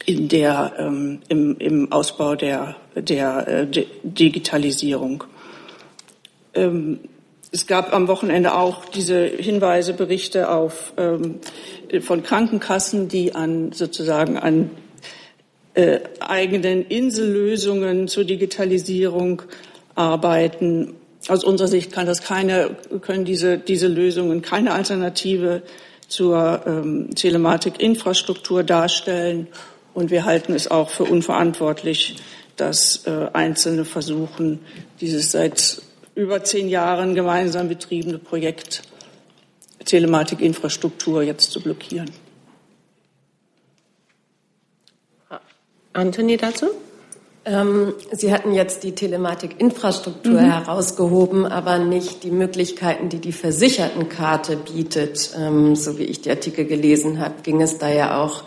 in der, ähm, im, im Ausbau der, der äh, Digitalisierung. Ähm, es gab am Wochenende auch diese Hinweise, Berichte auf, ähm, von Krankenkassen, die an sozusagen an äh, eigenen Insellösungen zur Digitalisierung arbeiten. Aus unserer Sicht kann das keine, können diese, diese Lösungen keine Alternative zur ähm, Telematikinfrastruktur darstellen. Und wir halten es auch für unverantwortlich, dass äh, Einzelne versuchen, dieses seit über zehn Jahren gemeinsam betriebene Projekt Telematikinfrastruktur jetzt zu blockieren. Anthony dazu? Ähm, Sie hatten jetzt die Telematikinfrastruktur mhm. herausgehoben, aber nicht die Möglichkeiten, die die Versichertenkarte bietet. Ähm, so wie ich die Artikel gelesen habe, ging es da ja auch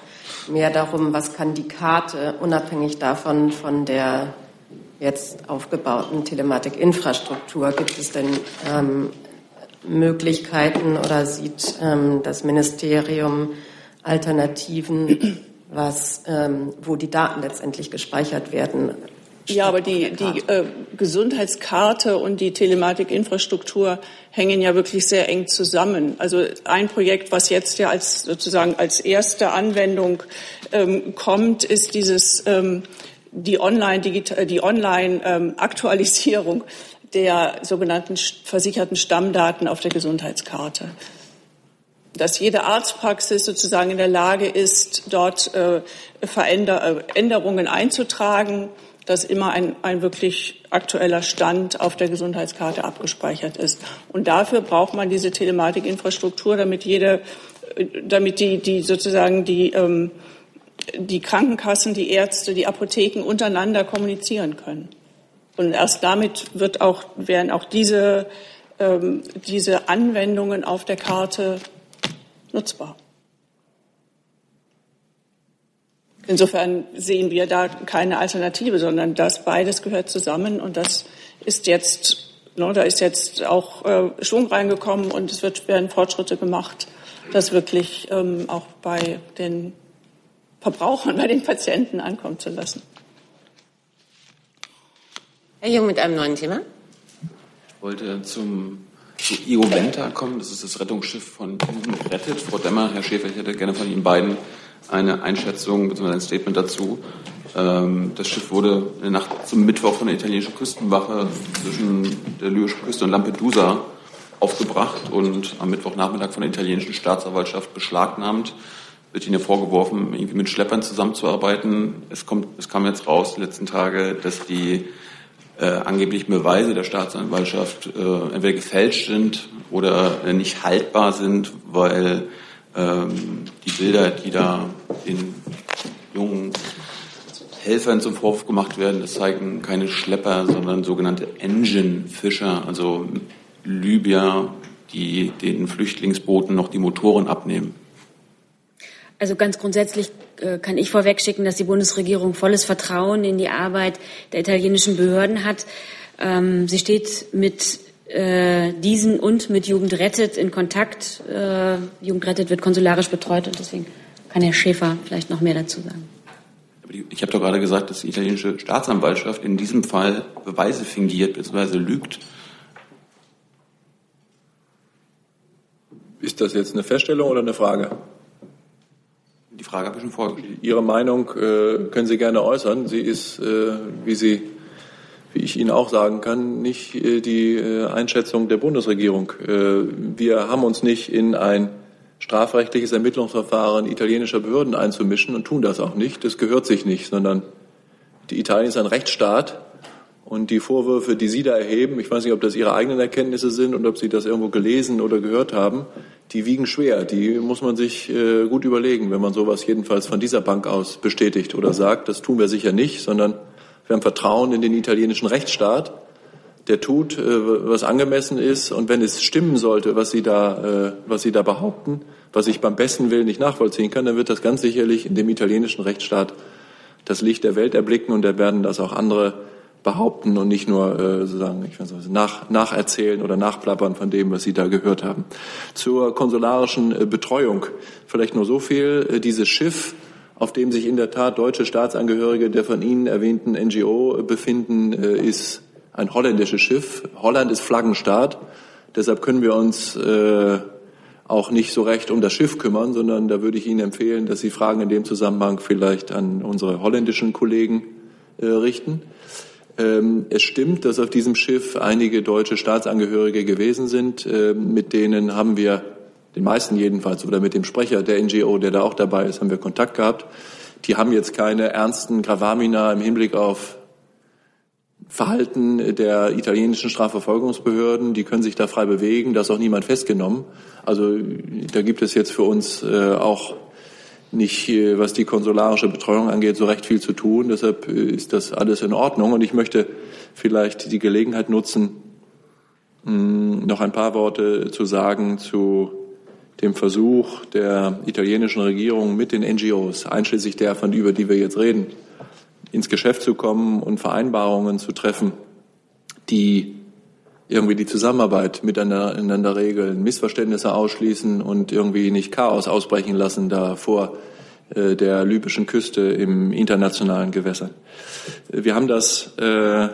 mehr darum, was kann die Karte unabhängig davon von der jetzt aufgebauten Telematikinfrastruktur. Gibt es denn ähm, Möglichkeiten oder sieht ähm, das Ministerium Alternativen, was, ähm, wo die Daten letztendlich gespeichert werden? Ja, aber die, die äh, Gesundheitskarte und die Telematikinfrastruktur hängen ja wirklich sehr eng zusammen. Also ein Projekt, was jetzt ja als sozusagen als erste Anwendung ähm, kommt, ist dieses ähm, die Online, die Online ähm, Aktualisierung der sogenannten versicherten Stammdaten auf der Gesundheitskarte. Dass jede Arztpraxis sozusagen in der Lage ist, dort äh, äh, Änderungen einzutragen, dass immer ein, ein wirklich aktueller Stand auf der Gesundheitskarte abgespeichert ist. Und dafür braucht man diese Telematikinfrastruktur, damit jede, äh, damit die, die sozusagen die, ähm, die Krankenkassen, die Ärzte, die Apotheken untereinander kommunizieren können. Und erst damit wird auch, werden auch diese, ähm, diese Anwendungen auf der Karte nutzbar. Insofern sehen wir da keine Alternative, sondern das beides gehört zusammen und das ist jetzt, no, ne, da ist jetzt auch äh, Schwung reingekommen und es wird, werden Fortschritte gemacht, das wirklich ähm, auch bei den Verbrauchern, bei den Patienten ankommen zu lassen. Herr Jung mit einem neuen Thema. Ich wollte zum zu Io Venta kommen. Das ist das Rettungsschiff von Jugend rettet. Frau Demmer, Herr Schäfer, ich hätte gerne von Ihnen beiden eine Einschätzung bzw. ein Statement dazu. Ähm, das Schiff wurde in der Nacht zum Mittwoch von der italienischen Küstenwache zwischen der libyschen Küste und Lampedusa aufgebracht und am Mittwochnachmittag von der italienischen Staatsanwaltschaft beschlagnahmt. Wird Ihnen vorgeworfen, irgendwie mit Schleppern zusammenzuarbeiten. Es, kommt, es kam jetzt raus, die letzten Tage, dass die äh, angeblichen Beweise der Staatsanwaltschaft äh, entweder gefälscht sind oder äh, nicht haltbar sind, weil ähm, die Bilder, die da den jungen Helfern zum Vorwurf gemacht werden, das zeigen keine Schlepper, sondern sogenannte Engine-Fischer, also Libyer, die den Flüchtlingsbooten noch die Motoren abnehmen. Also ganz grundsätzlich kann ich vorwegschicken, dass die Bundesregierung volles Vertrauen in die Arbeit der italienischen Behörden hat. Ähm, sie steht mit äh, diesen und mit Jugend rettet in Kontakt. Äh, Jugend rettet wird konsularisch betreut und deswegen kann Herr Schäfer vielleicht noch mehr dazu sagen. Ich habe doch gerade gesagt, dass die italienische Staatsanwaltschaft in diesem Fall Beweise fingiert bzw. lügt. Ist das jetzt eine Feststellung oder eine Frage? Die Frage habe ich schon vorgestellt. Ihre Meinung äh, können Sie gerne äußern. Sie ist, äh, wie Sie wie ich Ihnen auch sagen kann, nicht äh, die äh, Einschätzung der Bundesregierung. Äh, wir haben uns nicht in ein strafrechtliches Ermittlungsverfahren italienischer Behörden einzumischen und tun das auch nicht. Das gehört sich nicht, sondern die Italien ist ein Rechtsstaat und die Vorwürfe, die Sie da erheben, ich weiß nicht, ob das Ihre eigenen Erkenntnisse sind und ob Sie das irgendwo gelesen oder gehört haben, die wiegen schwer. Die muss man sich gut überlegen, wenn man sowas jedenfalls von dieser Bank aus bestätigt oder sagt. Das tun wir sicher nicht, sondern wir haben Vertrauen in den italienischen Rechtsstaat. Der tut, äh, was angemessen ist. Und wenn es stimmen sollte, was Sie da, äh, was Sie da behaupten, was ich beim besten Willen nicht nachvollziehen kann, dann wird das ganz sicherlich in dem italienischen Rechtsstaat das Licht der Welt erblicken und da werden das auch andere behaupten und nicht nur äh, sozusagen ich weiß nicht, nach, nacherzählen oder nachplappern von dem, was Sie da gehört haben. Zur konsularischen äh, Betreuung vielleicht nur so viel. Äh, dieses Schiff, auf dem sich in der Tat deutsche Staatsangehörige der von Ihnen erwähnten NGO befinden, äh, ist ein holländisches Schiff. Holland ist Flaggenstaat. Deshalb können wir uns äh, auch nicht so recht um das Schiff kümmern, sondern da würde ich Ihnen empfehlen, dass Sie Fragen in dem Zusammenhang vielleicht an unsere holländischen Kollegen äh, richten. Ähm, es stimmt, dass auf diesem Schiff einige deutsche Staatsangehörige gewesen sind. Ähm, mit denen haben wir, den meisten jedenfalls, oder mit dem Sprecher der NGO, der da auch dabei ist, haben wir Kontakt gehabt. Die haben jetzt keine ernsten Gravamina im Hinblick auf Verhalten der italienischen Strafverfolgungsbehörden. Die können sich da frei bewegen. Da ist auch niemand festgenommen. Also da gibt es jetzt für uns äh, auch nicht, äh, was die konsularische Betreuung angeht, so recht viel zu tun. Deshalb äh, ist das alles in Ordnung. Und ich möchte vielleicht die Gelegenheit nutzen, noch ein paar Worte zu sagen zu dem Versuch der italienischen Regierung mit den NGOs, einschließlich der, von über die wir jetzt reden, ins Geschäft zu kommen und Vereinbarungen zu treffen, die irgendwie die Zusammenarbeit miteinander regeln, Missverständnisse ausschließen und irgendwie nicht Chaos ausbrechen lassen da vor äh, der libyschen Küste im internationalen Gewässern. Wir haben das äh,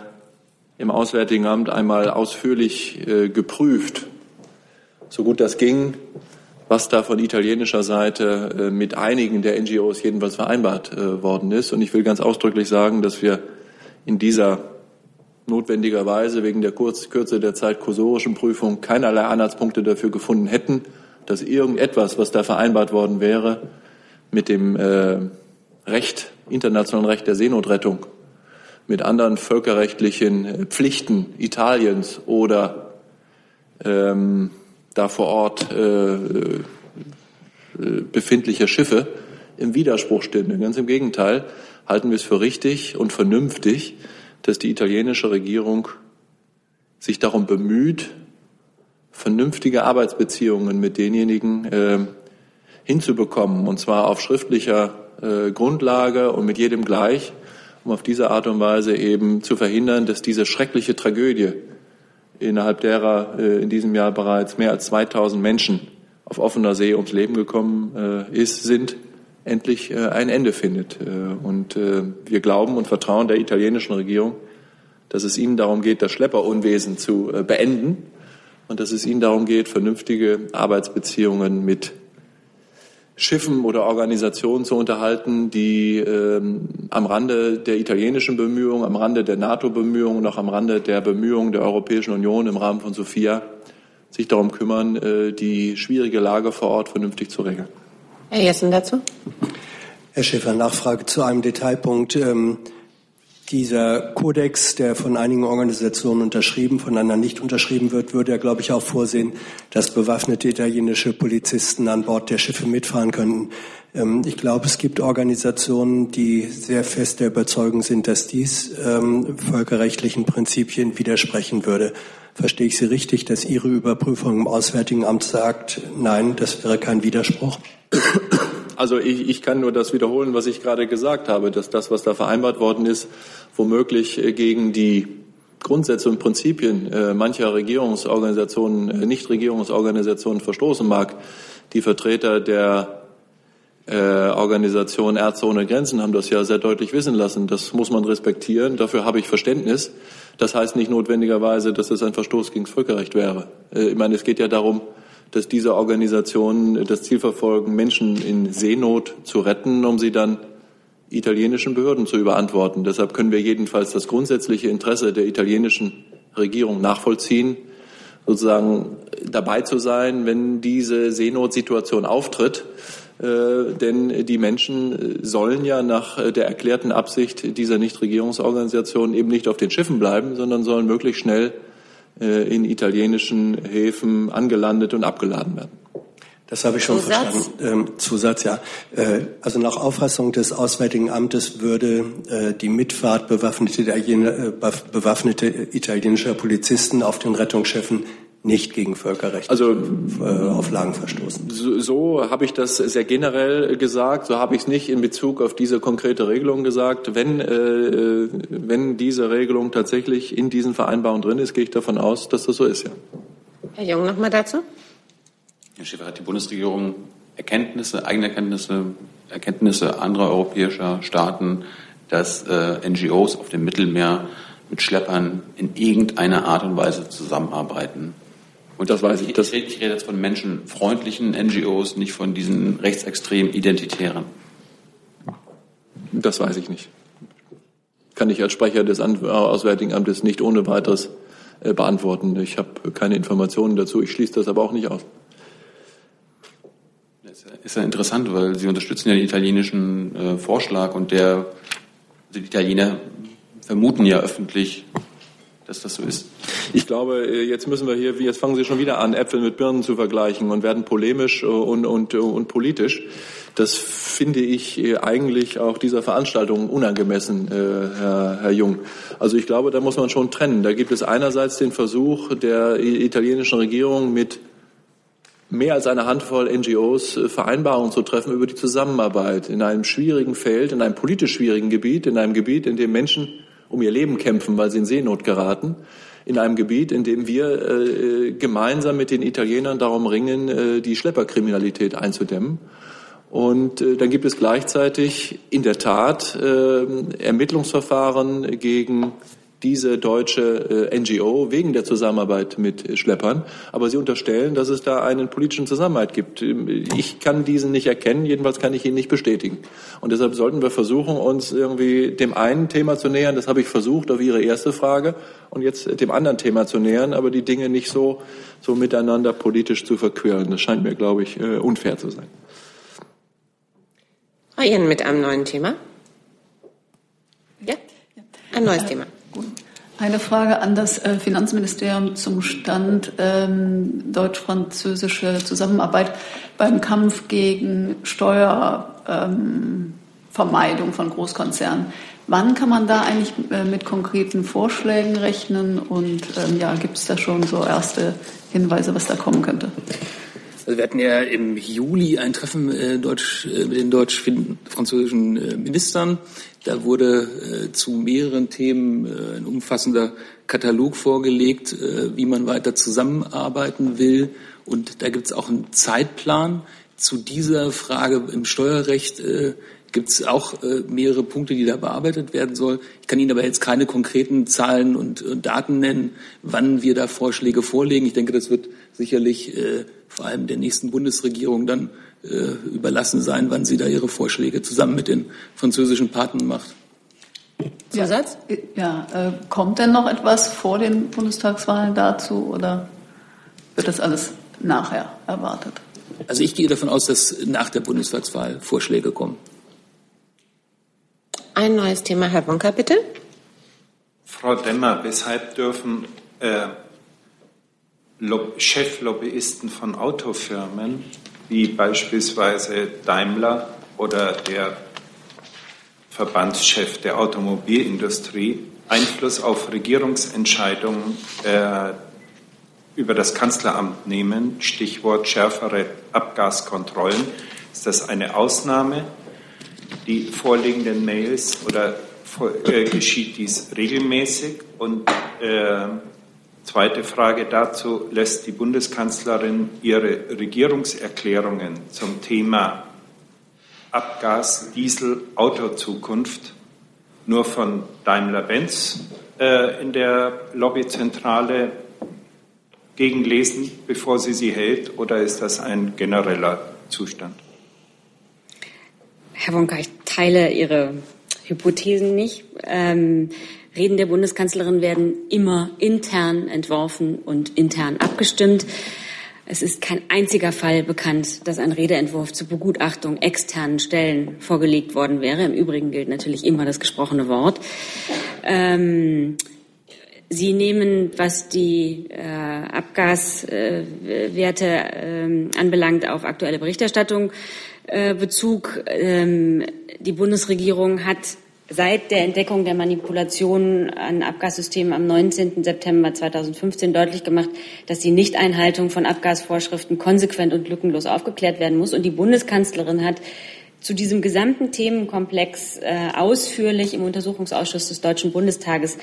im Auswärtigen Amt einmal ausführlich äh, geprüft, so gut das ging, was da von italienischer Seite mit einigen der NGOs jedenfalls vereinbart worden ist. Und ich will ganz ausdrücklich sagen, dass wir in dieser notwendigerweise wegen der Kurz Kürze der Zeit kursorischen Prüfung keinerlei Anhaltspunkte dafür gefunden hätten, dass irgendetwas, was da vereinbart worden wäre, mit dem äh, Recht, internationalen Recht der Seenotrettung, mit anderen völkerrechtlichen äh, Pflichten Italiens oder ähm, da vor Ort äh, äh, befindlicher Schiffe im Widerspruch stünde. Ganz im Gegenteil halten wir es für richtig und vernünftig, dass die italienische Regierung sich darum bemüht, vernünftige Arbeitsbeziehungen mit denjenigen äh, hinzubekommen, und zwar auf schriftlicher äh, Grundlage und mit jedem gleich, um auf diese Art und Weise eben zu verhindern, dass diese schreckliche Tragödie, innerhalb derer äh, in diesem Jahr bereits mehr als 2000 Menschen auf offener See ums Leben gekommen äh, ist, sind, endlich äh, ein Ende findet. Äh, und äh, wir glauben und vertrauen der italienischen Regierung, dass es ihnen darum geht, das Schlepperunwesen zu beenden und dass es ihnen darum geht, vernünftige Arbeitsbeziehungen mit Schiffen oder Organisationen zu unterhalten, die ähm, am Rande der italienischen Bemühungen, am Rande der NATO-Bemühungen und auch am Rande der Bemühungen der Europäischen Union im Rahmen von Sophia sich darum kümmern, die schwierige Lage vor Ort vernünftig zu regeln. Herr Jessen dazu. Herr Schäfer, Nachfrage zu einem Detailpunkt. Ähm, dieser Kodex, der von einigen Organisationen unterschrieben, von anderen nicht unterschrieben wird, würde ja, glaube ich, auch vorsehen, dass bewaffnete italienische Polizisten an Bord der Schiffe mitfahren könnten. Ähm, ich glaube, es gibt Organisationen, die sehr fest der Überzeugung sind, dass dies ähm, völkerrechtlichen Prinzipien widersprechen würde. Verstehe ich Sie richtig, dass Ihre Überprüfung im Auswärtigen Amt sagt, nein, das wäre kein Widerspruch? Also ich, ich kann nur das wiederholen, was ich gerade gesagt habe, dass das, was da vereinbart worden ist, womöglich äh, gegen die Grundsätze und Prinzipien äh, mancher Regierungsorganisationen, äh, Nichtregierungsorganisationen verstoßen mag. Die Vertreter der äh, Organisation Ärzte ohne Grenzen haben das ja sehr deutlich wissen lassen. Das muss man respektieren. Dafür habe ich Verständnis. Das heißt nicht notwendigerweise, dass es ein Verstoß gegen das Völkerrecht wäre. Äh, ich meine, es geht ja darum, dass diese Organisationen das Ziel verfolgen, Menschen in Seenot zu retten, um sie dann italienischen Behörden zu überantworten. Deshalb können wir jedenfalls das grundsätzliche Interesse der italienischen Regierung nachvollziehen, sozusagen dabei zu sein, wenn diese Seenotsituation auftritt. Äh, denn die Menschen sollen ja nach der erklärten Absicht dieser Nichtregierungsorganisationen eben nicht auf den Schiffen bleiben, sondern sollen möglichst schnell äh, in italienischen Häfen angelandet und abgeladen werden. Das habe ich schon Zusatz? verstanden. Ähm, Zusatz, ja. Äh, also nach Auffassung des Auswärtigen Amtes würde äh, die Mitfahrt bewaffnete, äh, bewaffnete italienischer Polizisten auf den Rettungsschiffen nicht gegen Völkerrecht also, äh, Auflagen verstoßen. So, so habe ich das sehr generell gesagt, so habe ich es nicht in Bezug auf diese konkrete Regelung gesagt. Wenn, äh, wenn diese Regelung tatsächlich in diesen Vereinbarungen drin ist, gehe ich davon aus, dass das so ist, ja. Herr Jung, noch mal dazu. Herr Schäfer, hat die Bundesregierung Erkenntnisse, eigene Erkenntnisse, Erkenntnisse anderer europäischer Staaten, dass äh, NGOs auf dem Mittelmeer mit Schleppern in irgendeiner Art und Weise zusammenarbeiten? Und das weiß ich. Das ich rede jetzt von menschenfreundlichen NGOs, nicht von diesen rechtsextremen Identitären. Das weiß ich nicht. Kann ich als Sprecher des Auswärtigen Amtes nicht ohne weiteres äh, beantworten. Ich habe keine Informationen dazu. Ich schließe das aber auch nicht aus. Das ist ja interessant, weil Sie unterstützen ja den italienischen äh, Vorschlag und der, also die Italiener vermuten ja öffentlich, dass das so ist. Ich glaube, äh, jetzt müssen wir hier, jetzt fangen Sie schon wieder an, Äpfel mit Birnen zu vergleichen und werden polemisch und, und, und politisch. Das finde ich äh, eigentlich auch dieser Veranstaltung unangemessen, äh, Herr, Herr Jung. Also ich glaube, da muss man schon trennen. Da gibt es einerseits den Versuch der italienischen Regierung mit mehr als eine Handvoll NGOs Vereinbarungen zu treffen über die Zusammenarbeit in einem schwierigen Feld, in einem politisch schwierigen Gebiet, in einem Gebiet, in dem Menschen um ihr Leben kämpfen, weil sie in Seenot geraten, in einem Gebiet, in dem wir äh, gemeinsam mit den Italienern darum ringen, äh, die Schlepperkriminalität einzudämmen. Und äh, dann gibt es gleichzeitig in der Tat äh, Ermittlungsverfahren gegen diese deutsche äh, NGO wegen der Zusammenarbeit mit Schleppern. Aber Sie unterstellen, dass es da einen politischen Zusammenhalt gibt. Ich kann diesen nicht erkennen, jedenfalls kann ich ihn nicht bestätigen. Und deshalb sollten wir versuchen, uns irgendwie dem einen Thema zu nähern. Das habe ich versucht auf Ihre erste Frage. Und jetzt dem anderen Thema zu nähern, aber die Dinge nicht so, so miteinander politisch zu verqueren. Das scheint mir, glaube ich, äh, unfair zu sein. Frau Ihren mit einem neuen Thema. Ja, ein neues Thema. Eine Frage an das äh, Finanzministerium zum Stand ähm, deutsch-französische Zusammenarbeit beim Kampf gegen Steuervermeidung ähm, von Großkonzernen. Wann kann man da eigentlich äh, mit konkreten Vorschlägen rechnen und ähm, ja, gibt es da schon so erste Hinweise, was da kommen könnte? Also wir hatten ja im Juli ein Treffen äh, Deutsch, äh, mit den deutsch-französischen äh, Ministern. Da wurde äh, zu mehreren Themen äh, ein umfassender Katalog vorgelegt, äh, wie man weiter zusammenarbeiten will. Und da gibt es auch einen Zeitplan. Zu dieser Frage im Steuerrecht gibt es auch mehrere Punkte, die da bearbeitet werden sollen. Ich kann Ihnen aber jetzt keine konkreten Zahlen und, und Daten nennen, wann wir da Vorschläge vorlegen. Ich denke, das wird sicherlich vor allem der nächsten Bundesregierung dann äh, überlassen sein, wann sie da ihre Vorschläge zusammen mit den französischen Partnern macht. Zusatz? Ja, ja äh, kommt denn noch etwas vor den Bundestagswahlen dazu oder wird das alles nachher erwartet? Also ich gehe davon aus, dass nach der Bundestagswahl Vorschläge kommen. Ein neues Thema, Herr Wonka, bitte. Frau Demmer, weshalb dürfen äh, Cheflobbyisten von Autofirmen, wie beispielsweise Daimler oder der Verbandschef der Automobilindustrie, Einfluss auf Regierungsentscheidungen äh, über das Kanzleramt nehmen, Stichwort schärfere Abgaskontrollen. Ist das eine Ausnahme? Die vorliegenden Mails oder äh, geschieht dies regelmäßig? Und äh, Zweite Frage dazu, lässt die Bundeskanzlerin ihre Regierungserklärungen zum Thema Abgas, Diesel, Autozukunft nur von Daimler-Benz äh, in der Lobbyzentrale gegenlesen, bevor sie sie hält, oder ist das ein genereller Zustand? Herr Wonka, ich teile Ihre Hypothesen nicht. Ähm, Reden der Bundeskanzlerin werden immer intern entworfen und intern abgestimmt. Es ist kein einziger Fall bekannt, dass ein Redeentwurf zur Begutachtung externen Stellen vorgelegt worden wäre. Im Übrigen gilt natürlich immer das gesprochene Wort. Ähm, Sie nehmen, was die äh, Abgaswerte äh, anbelangt, auf aktuelle Berichterstattung äh, Bezug. Ähm, die Bundesregierung hat seit der Entdeckung der Manipulation an Abgassystemen am 19. September 2015 deutlich gemacht, dass die Nichteinhaltung von Abgasvorschriften konsequent und lückenlos aufgeklärt werden muss. Und die Bundeskanzlerin hat zu diesem gesamten Themenkomplex äh, ausführlich im Untersuchungsausschuss des Deutschen Bundestages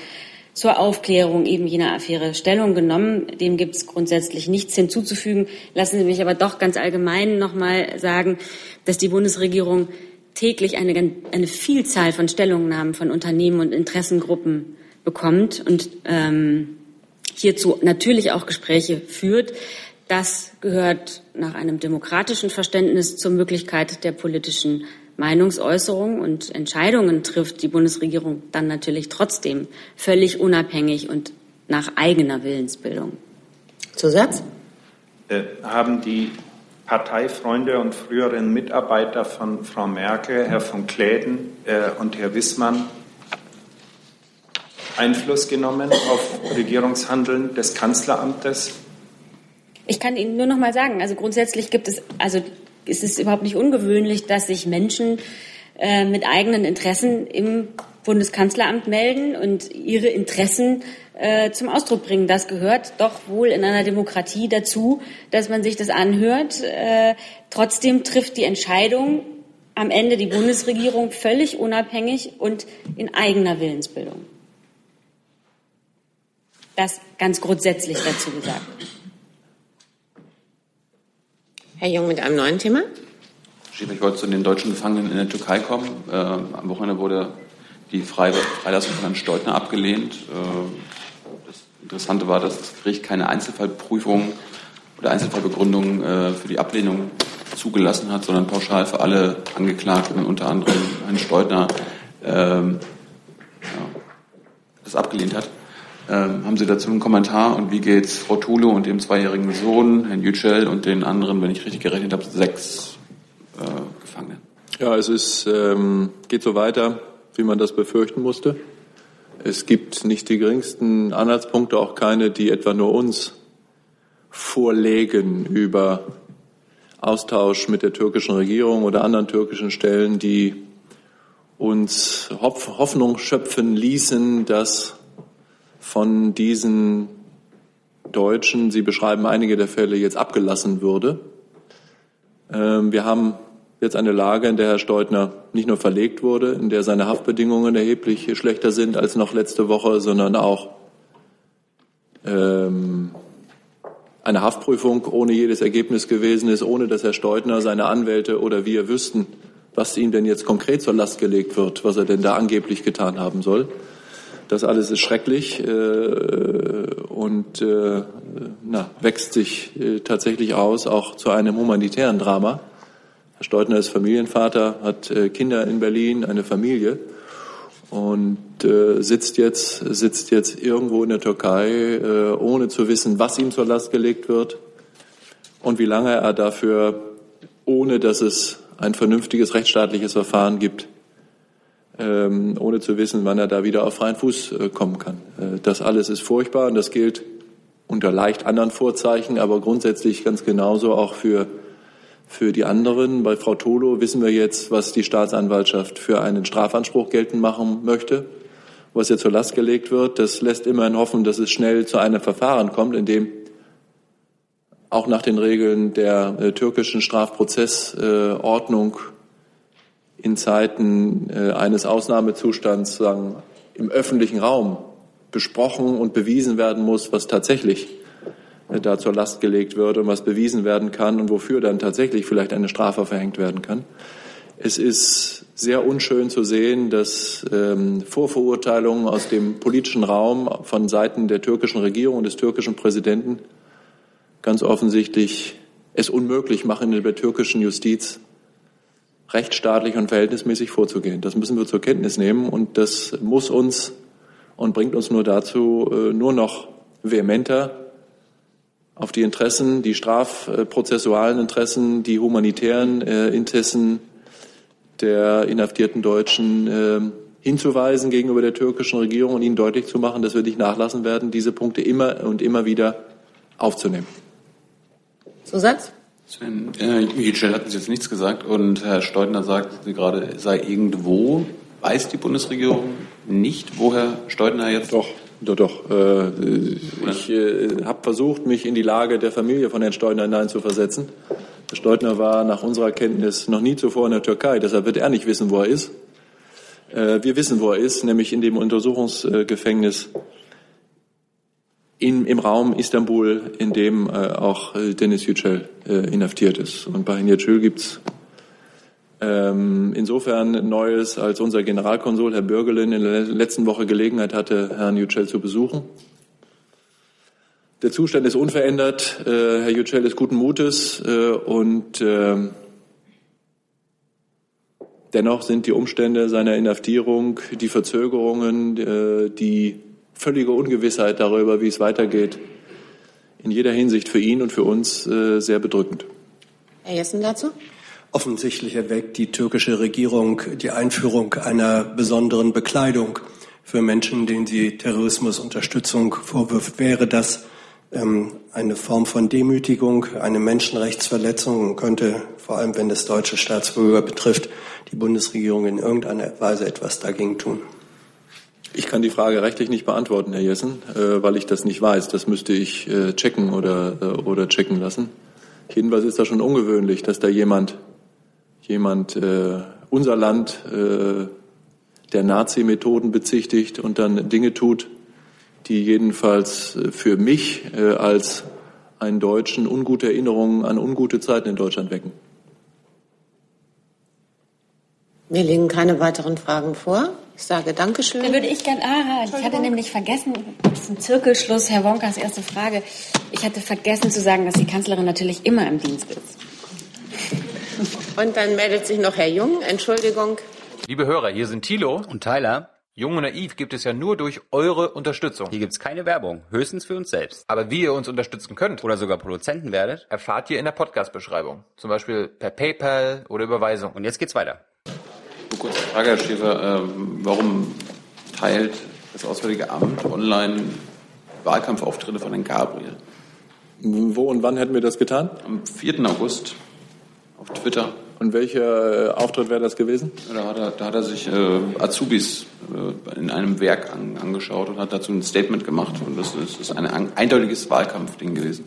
zur Aufklärung eben jener Affäre Stellung genommen. Dem gibt es grundsätzlich nichts hinzuzufügen. Lassen Sie mich aber doch ganz allgemein noch mal sagen, dass die Bundesregierung täglich eine, eine Vielzahl von Stellungnahmen von Unternehmen und Interessengruppen bekommt und ähm, hierzu natürlich auch Gespräche führt. Das gehört nach einem demokratischen Verständnis zur Möglichkeit der politischen Meinungsäußerung und Entscheidungen trifft die Bundesregierung dann natürlich trotzdem völlig unabhängig und nach eigener Willensbildung. Zusatz? Äh, haben die Parteifreunde und früheren Mitarbeiter von Frau Merkel, Herr von Kläden äh, und Herr Wissmann, Einfluss genommen auf Regierungshandeln des Kanzleramtes? Ich kann Ihnen nur noch mal sagen, also grundsätzlich gibt es, also es ist überhaupt nicht ungewöhnlich, dass sich Menschen äh, mit eigenen Interessen im Bundeskanzleramt melden und ihre Interessen äh, zum Ausdruck bringen. Das gehört doch wohl in einer Demokratie dazu, dass man sich das anhört. Äh, trotzdem trifft die Entscheidung am Ende die Bundesregierung völlig unabhängig und in eigener Willensbildung. Das ganz grundsätzlich dazu gesagt. Herr Jung mit einem neuen Thema. Ich wollte zu den deutschen Gefangenen in der Türkei kommen. Äh, am Wochenende wurde die Freilassung von Herrn Steutner abgelehnt. Äh, das Interessante war, dass das Gericht keine Einzelfallprüfung oder Einzelfallbegründung äh, für die Ablehnung zugelassen hat, sondern pauschal für alle Angeklagten, unter anderem Herrn Steutner, ähm, das abgelehnt hat. Ähm, haben Sie dazu einen Kommentar? Und wie geht es Frau Thule und dem zweijährigen Sohn, Herrn Yücel und den anderen, wenn ich richtig gerechnet habe, sechs äh, Gefangenen? Ja, es ist, ähm, geht so weiter wie man das befürchten musste. Es gibt nicht die geringsten Anhaltspunkte, auch keine, die etwa nur uns vorlegen über Austausch mit der türkischen Regierung oder anderen türkischen Stellen, die uns Hoffnung schöpfen ließen, dass von diesen Deutschen, Sie beschreiben einige der Fälle, jetzt abgelassen würde. Ähm, wir haben jetzt eine Lage, in der Herr Steutner nicht nur verlegt wurde, in der seine Haftbedingungen erheblich schlechter sind als noch letzte Woche, sondern auch ähm, eine Haftprüfung ohne jedes Ergebnis gewesen ist, ohne dass Herr Steutner, seine Anwälte oder wir wüssten, was ihm denn jetzt konkret zur Last gelegt wird, was er denn da angeblich getan haben soll. Das alles ist schrecklich äh, und äh, na, wächst sich äh, tatsächlich aus, auch zu einem humanitären Drama. Herr Steutner ist Familienvater, hat Kinder in Berlin, eine Familie und sitzt jetzt sitzt jetzt irgendwo in der Türkei, ohne zu wissen, was ihm zur Last gelegt wird und wie lange er dafür, ohne dass es ein vernünftiges rechtsstaatliches Verfahren gibt, ähm, ohne zu wissen, wann er da wieder auf freien Fuß kommen kann. das alles ist furchtbar und das gilt unter leicht anderen Vorzeichen, aber grundsätzlich ganz genauso auch für für die anderen. Bei Frau Tolo wissen wir jetzt, was die Staatsanwaltschaft für einen Strafanspruch geltend machen möchte, was ihr zur Last gelegt wird. Das lässt immerhin hoffen, dass es schnell zu einem Verfahren kommt, in dem auch nach den Regeln der äh, türkischen Strafprozessordnung äh, in Zeiten äh, eines Ausnahmezustands sagen, im öffentlichen Raum besprochen und bewiesen werden muss, was tatsächlich da zur Last gelegt wird und was bewiesen werden kann und wofür dann tatsächlich vielleicht eine Strafe verhängt werden kann. Es ist sehr unschön zu sehen, dass ähm, Vorverurteilungen aus dem politischen Raum von Seiten der türkischen Regierung und des türkischen Präsidenten ganz offensichtlich es unmöglich machen, in der türkischen Justiz rechtsstaatlich und verhältnismäßig vorzugehen. Das müssen wir zur Kenntnis nehmen und das muss uns und bringt uns nur dazu, äh, nur noch vehementer auf die Interessen, die strafprozessualen Interessen, die humanitären äh, Interessen der inhaftierten Deutschen äh, hinzuweisen gegenüber der türkischen Regierung und ihnen deutlich zu machen, dass wir nicht nachlassen werden, diese Punkte immer und immer wieder aufzunehmen. Zusatz? Sven, äh, Yücel hatten Sie jetzt nichts gesagt und Herr Steutner sagt Sie gerade, sei irgendwo. weiß die Bundesregierung nicht, woher Steudner jetzt. Doch, doch, doch. Äh, ich äh, habe versucht, mich in die Lage der Familie von Herrn Steudner hineinzuversetzen. Herr Steudner war nach unserer Kenntnis noch nie zuvor in der Türkei, deshalb wird er nicht wissen, wo er ist. Äh, wir wissen, wo er ist, nämlich in dem Untersuchungsgefängnis in, im Raum Istanbul, in dem äh, auch äh, Dennis Yücel äh, inhaftiert ist. Und bei Yücel gibt's ähm, insofern Neues, als unser Generalkonsul, Herr Bürgelin, in der letzten Woche Gelegenheit hatte, Herrn Yücel zu besuchen. Der Zustand ist unverändert. Äh, Herr Yücel ist guten Mutes äh, und äh, dennoch sind die Umstände seiner Inhaftierung, die Verzögerungen, äh, die völlige Ungewissheit darüber, wie es weitergeht, in jeder Hinsicht für ihn und für uns äh, sehr bedrückend. Herr Jessen dazu? Offensichtlich erweckt die türkische Regierung die Einführung einer besonderen Bekleidung für Menschen, denen sie Terrorismusunterstützung vorwirft. Wäre das ähm, eine Form von Demütigung, eine Menschenrechtsverletzung und könnte, vor allem wenn es deutsche Staatsbürger betrifft, die Bundesregierung in irgendeiner Weise etwas dagegen tun? Ich kann die Frage rechtlich nicht beantworten, Herr Jessen, äh, weil ich das nicht weiß. Das müsste ich äh, checken oder, äh, oder checken lassen. Jedenfalls ist das schon ungewöhnlich, dass da jemand, jemand unser Land der Nazi-Methoden bezichtigt und dann Dinge tut, die jedenfalls für mich als einen Deutschen ungute Erinnerungen an ungute Zeiten in Deutschland wecken. Mir liegen keine weiteren Fragen vor. Ich sage Dankeschön. Dann würde ich gerne, ah, ich hatte nämlich vergessen, zum Zirkelschluss, Herr Wonkas erste Frage. Ich hatte vergessen zu sagen, dass die Kanzlerin natürlich immer im Dienst ist. Und dann meldet sich noch Herr Jung. Entschuldigung. Liebe Hörer, hier sind Thilo und Tyler. Jung und naiv gibt es ja nur durch eure Unterstützung. Hier gibt es keine Werbung, höchstens für uns selbst. Aber wie ihr uns unterstützen könnt oder sogar Produzenten werdet, erfahrt ihr in der Podcast-Beschreibung. Zum Beispiel per PayPal oder Überweisung. Und jetzt geht's weiter. Kurze Frage, Herr Schäfer. Ähm, warum teilt das Auswärtige Amt online Wahlkampfauftritte von Herrn Gabriel? Wo und wann hätten wir das getan? Am 4. August auf Twitter. Und welcher äh, Auftritt wäre das gewesen? Da hat er, da hat er sich äh, Azubis äh, in einem Werk an, angeschaut und hat dazu ein Statement gemacht. Und das ist, ist ein eindeutiges Wahlkampfding gewesen.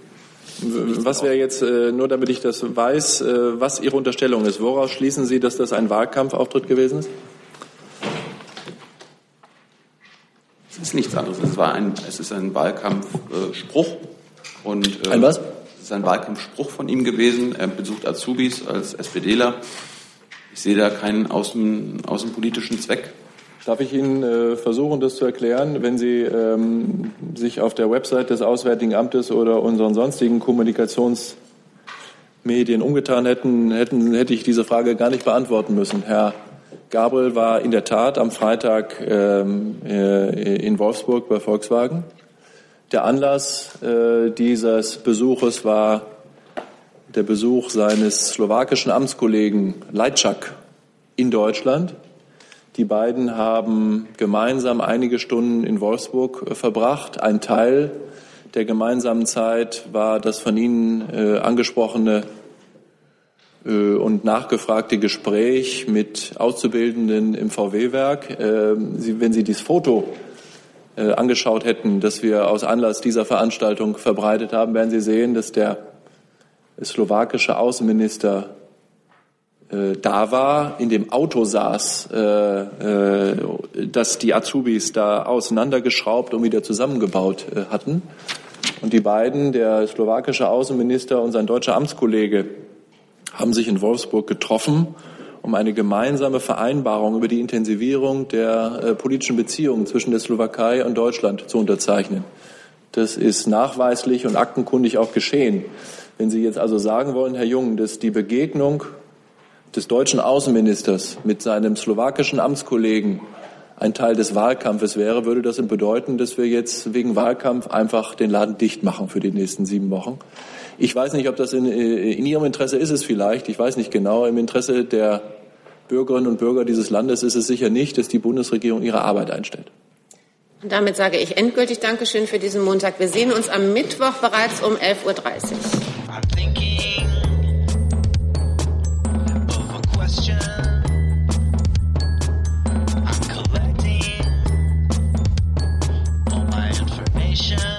Was wäre jetzt, äh, nur damit ich das weiß, äh, was Ihre Unterstellung ist? Woraus schließen Sie, dass das ein Wahlkampfauftritt gewesen ist? Es ist nichts anderes. Es, war ein, es ist ein Wahlkampfspruch. Äh, und, ein was? Es ist ein Wahlkampfspruch von ihm gewesen. Er besucht Azubis als SPDler. Ich sehe da keinen außen, außenpolitischen Zweck. Darf ich Ihnen äh, versuchen, das zu erklären? Wenn Sie ähm, sich auf der Website des Auswärtigen Amtes oder unseren sonstigen Kommunikationsmedien umgetan hätten, hätten, hätte ich diese Frage gar nicht beantworten müssen. Herr Gabriel war in der Tat am Freitag ähm, äh, in Wolfsburg bei Volkswagen. Der Anlass äh, dieses Besuches war der Besuch seines slowakischen Amtskollegen Leitschak in Deutschland die beiden haben gemeinsam einige Stunden in Wolfsburg äh, verbracht. Ein Teil der gemeinsamen Zeit war das von Ihnen äh, angesprochene äh, und nachgefragte Gespräch mit Auszubildenden im VW-Werk. Ähm, wenn Sie dieses Foto angeschaut hätten, das wir aus Anlass dieser Veranstaltung verbreitet haben, werden Sie sehen, dass der slowakische Außenminister äh, da war, in dem Auto saß, äh, äh, dass die Azubis da auseinandergeschraubt und wieder zusammengebaut äh, hatten. Und die beiden, der slowakische Außenminister und sein deutscher Amtskollege, haben sich in Wolfsburg getroffen, um eine gemeinsame Vereinbarung über die Intensivierung der äh, politischen Beziehungen zwischen der Slowakei und Deutschland zu unterzeichnen. Das ist nachweislich und aktenkundig auch geschehen. Wenn Sie jetzt also sagen wollen, Herr Jung, dass die Begegnung des deutschen Außenministers mit seinem slowakischen Amtskollegen ein Teil des Wahlkampfes wäre, würde das bedeuten, dass wir jetzt wegen Wahlkampf einfach den Laden dicht machen für die nächsten sieben Wochen. Ich weiß nicht, ob das in, äh, in Ihrem Interesse ist es vielleicht. Ich weiß nicht genau. Im Interesse der Bürgerinnen und Bürger dieses Landes ist es sicher nicht, dass die Bundesregierung ihre Arbeit einstellt. Und damit sage ich endgültig Dankeschön für diesen Montag. Wir sehen uns am Mittwoch bereits um 11.30 Uhr. nation.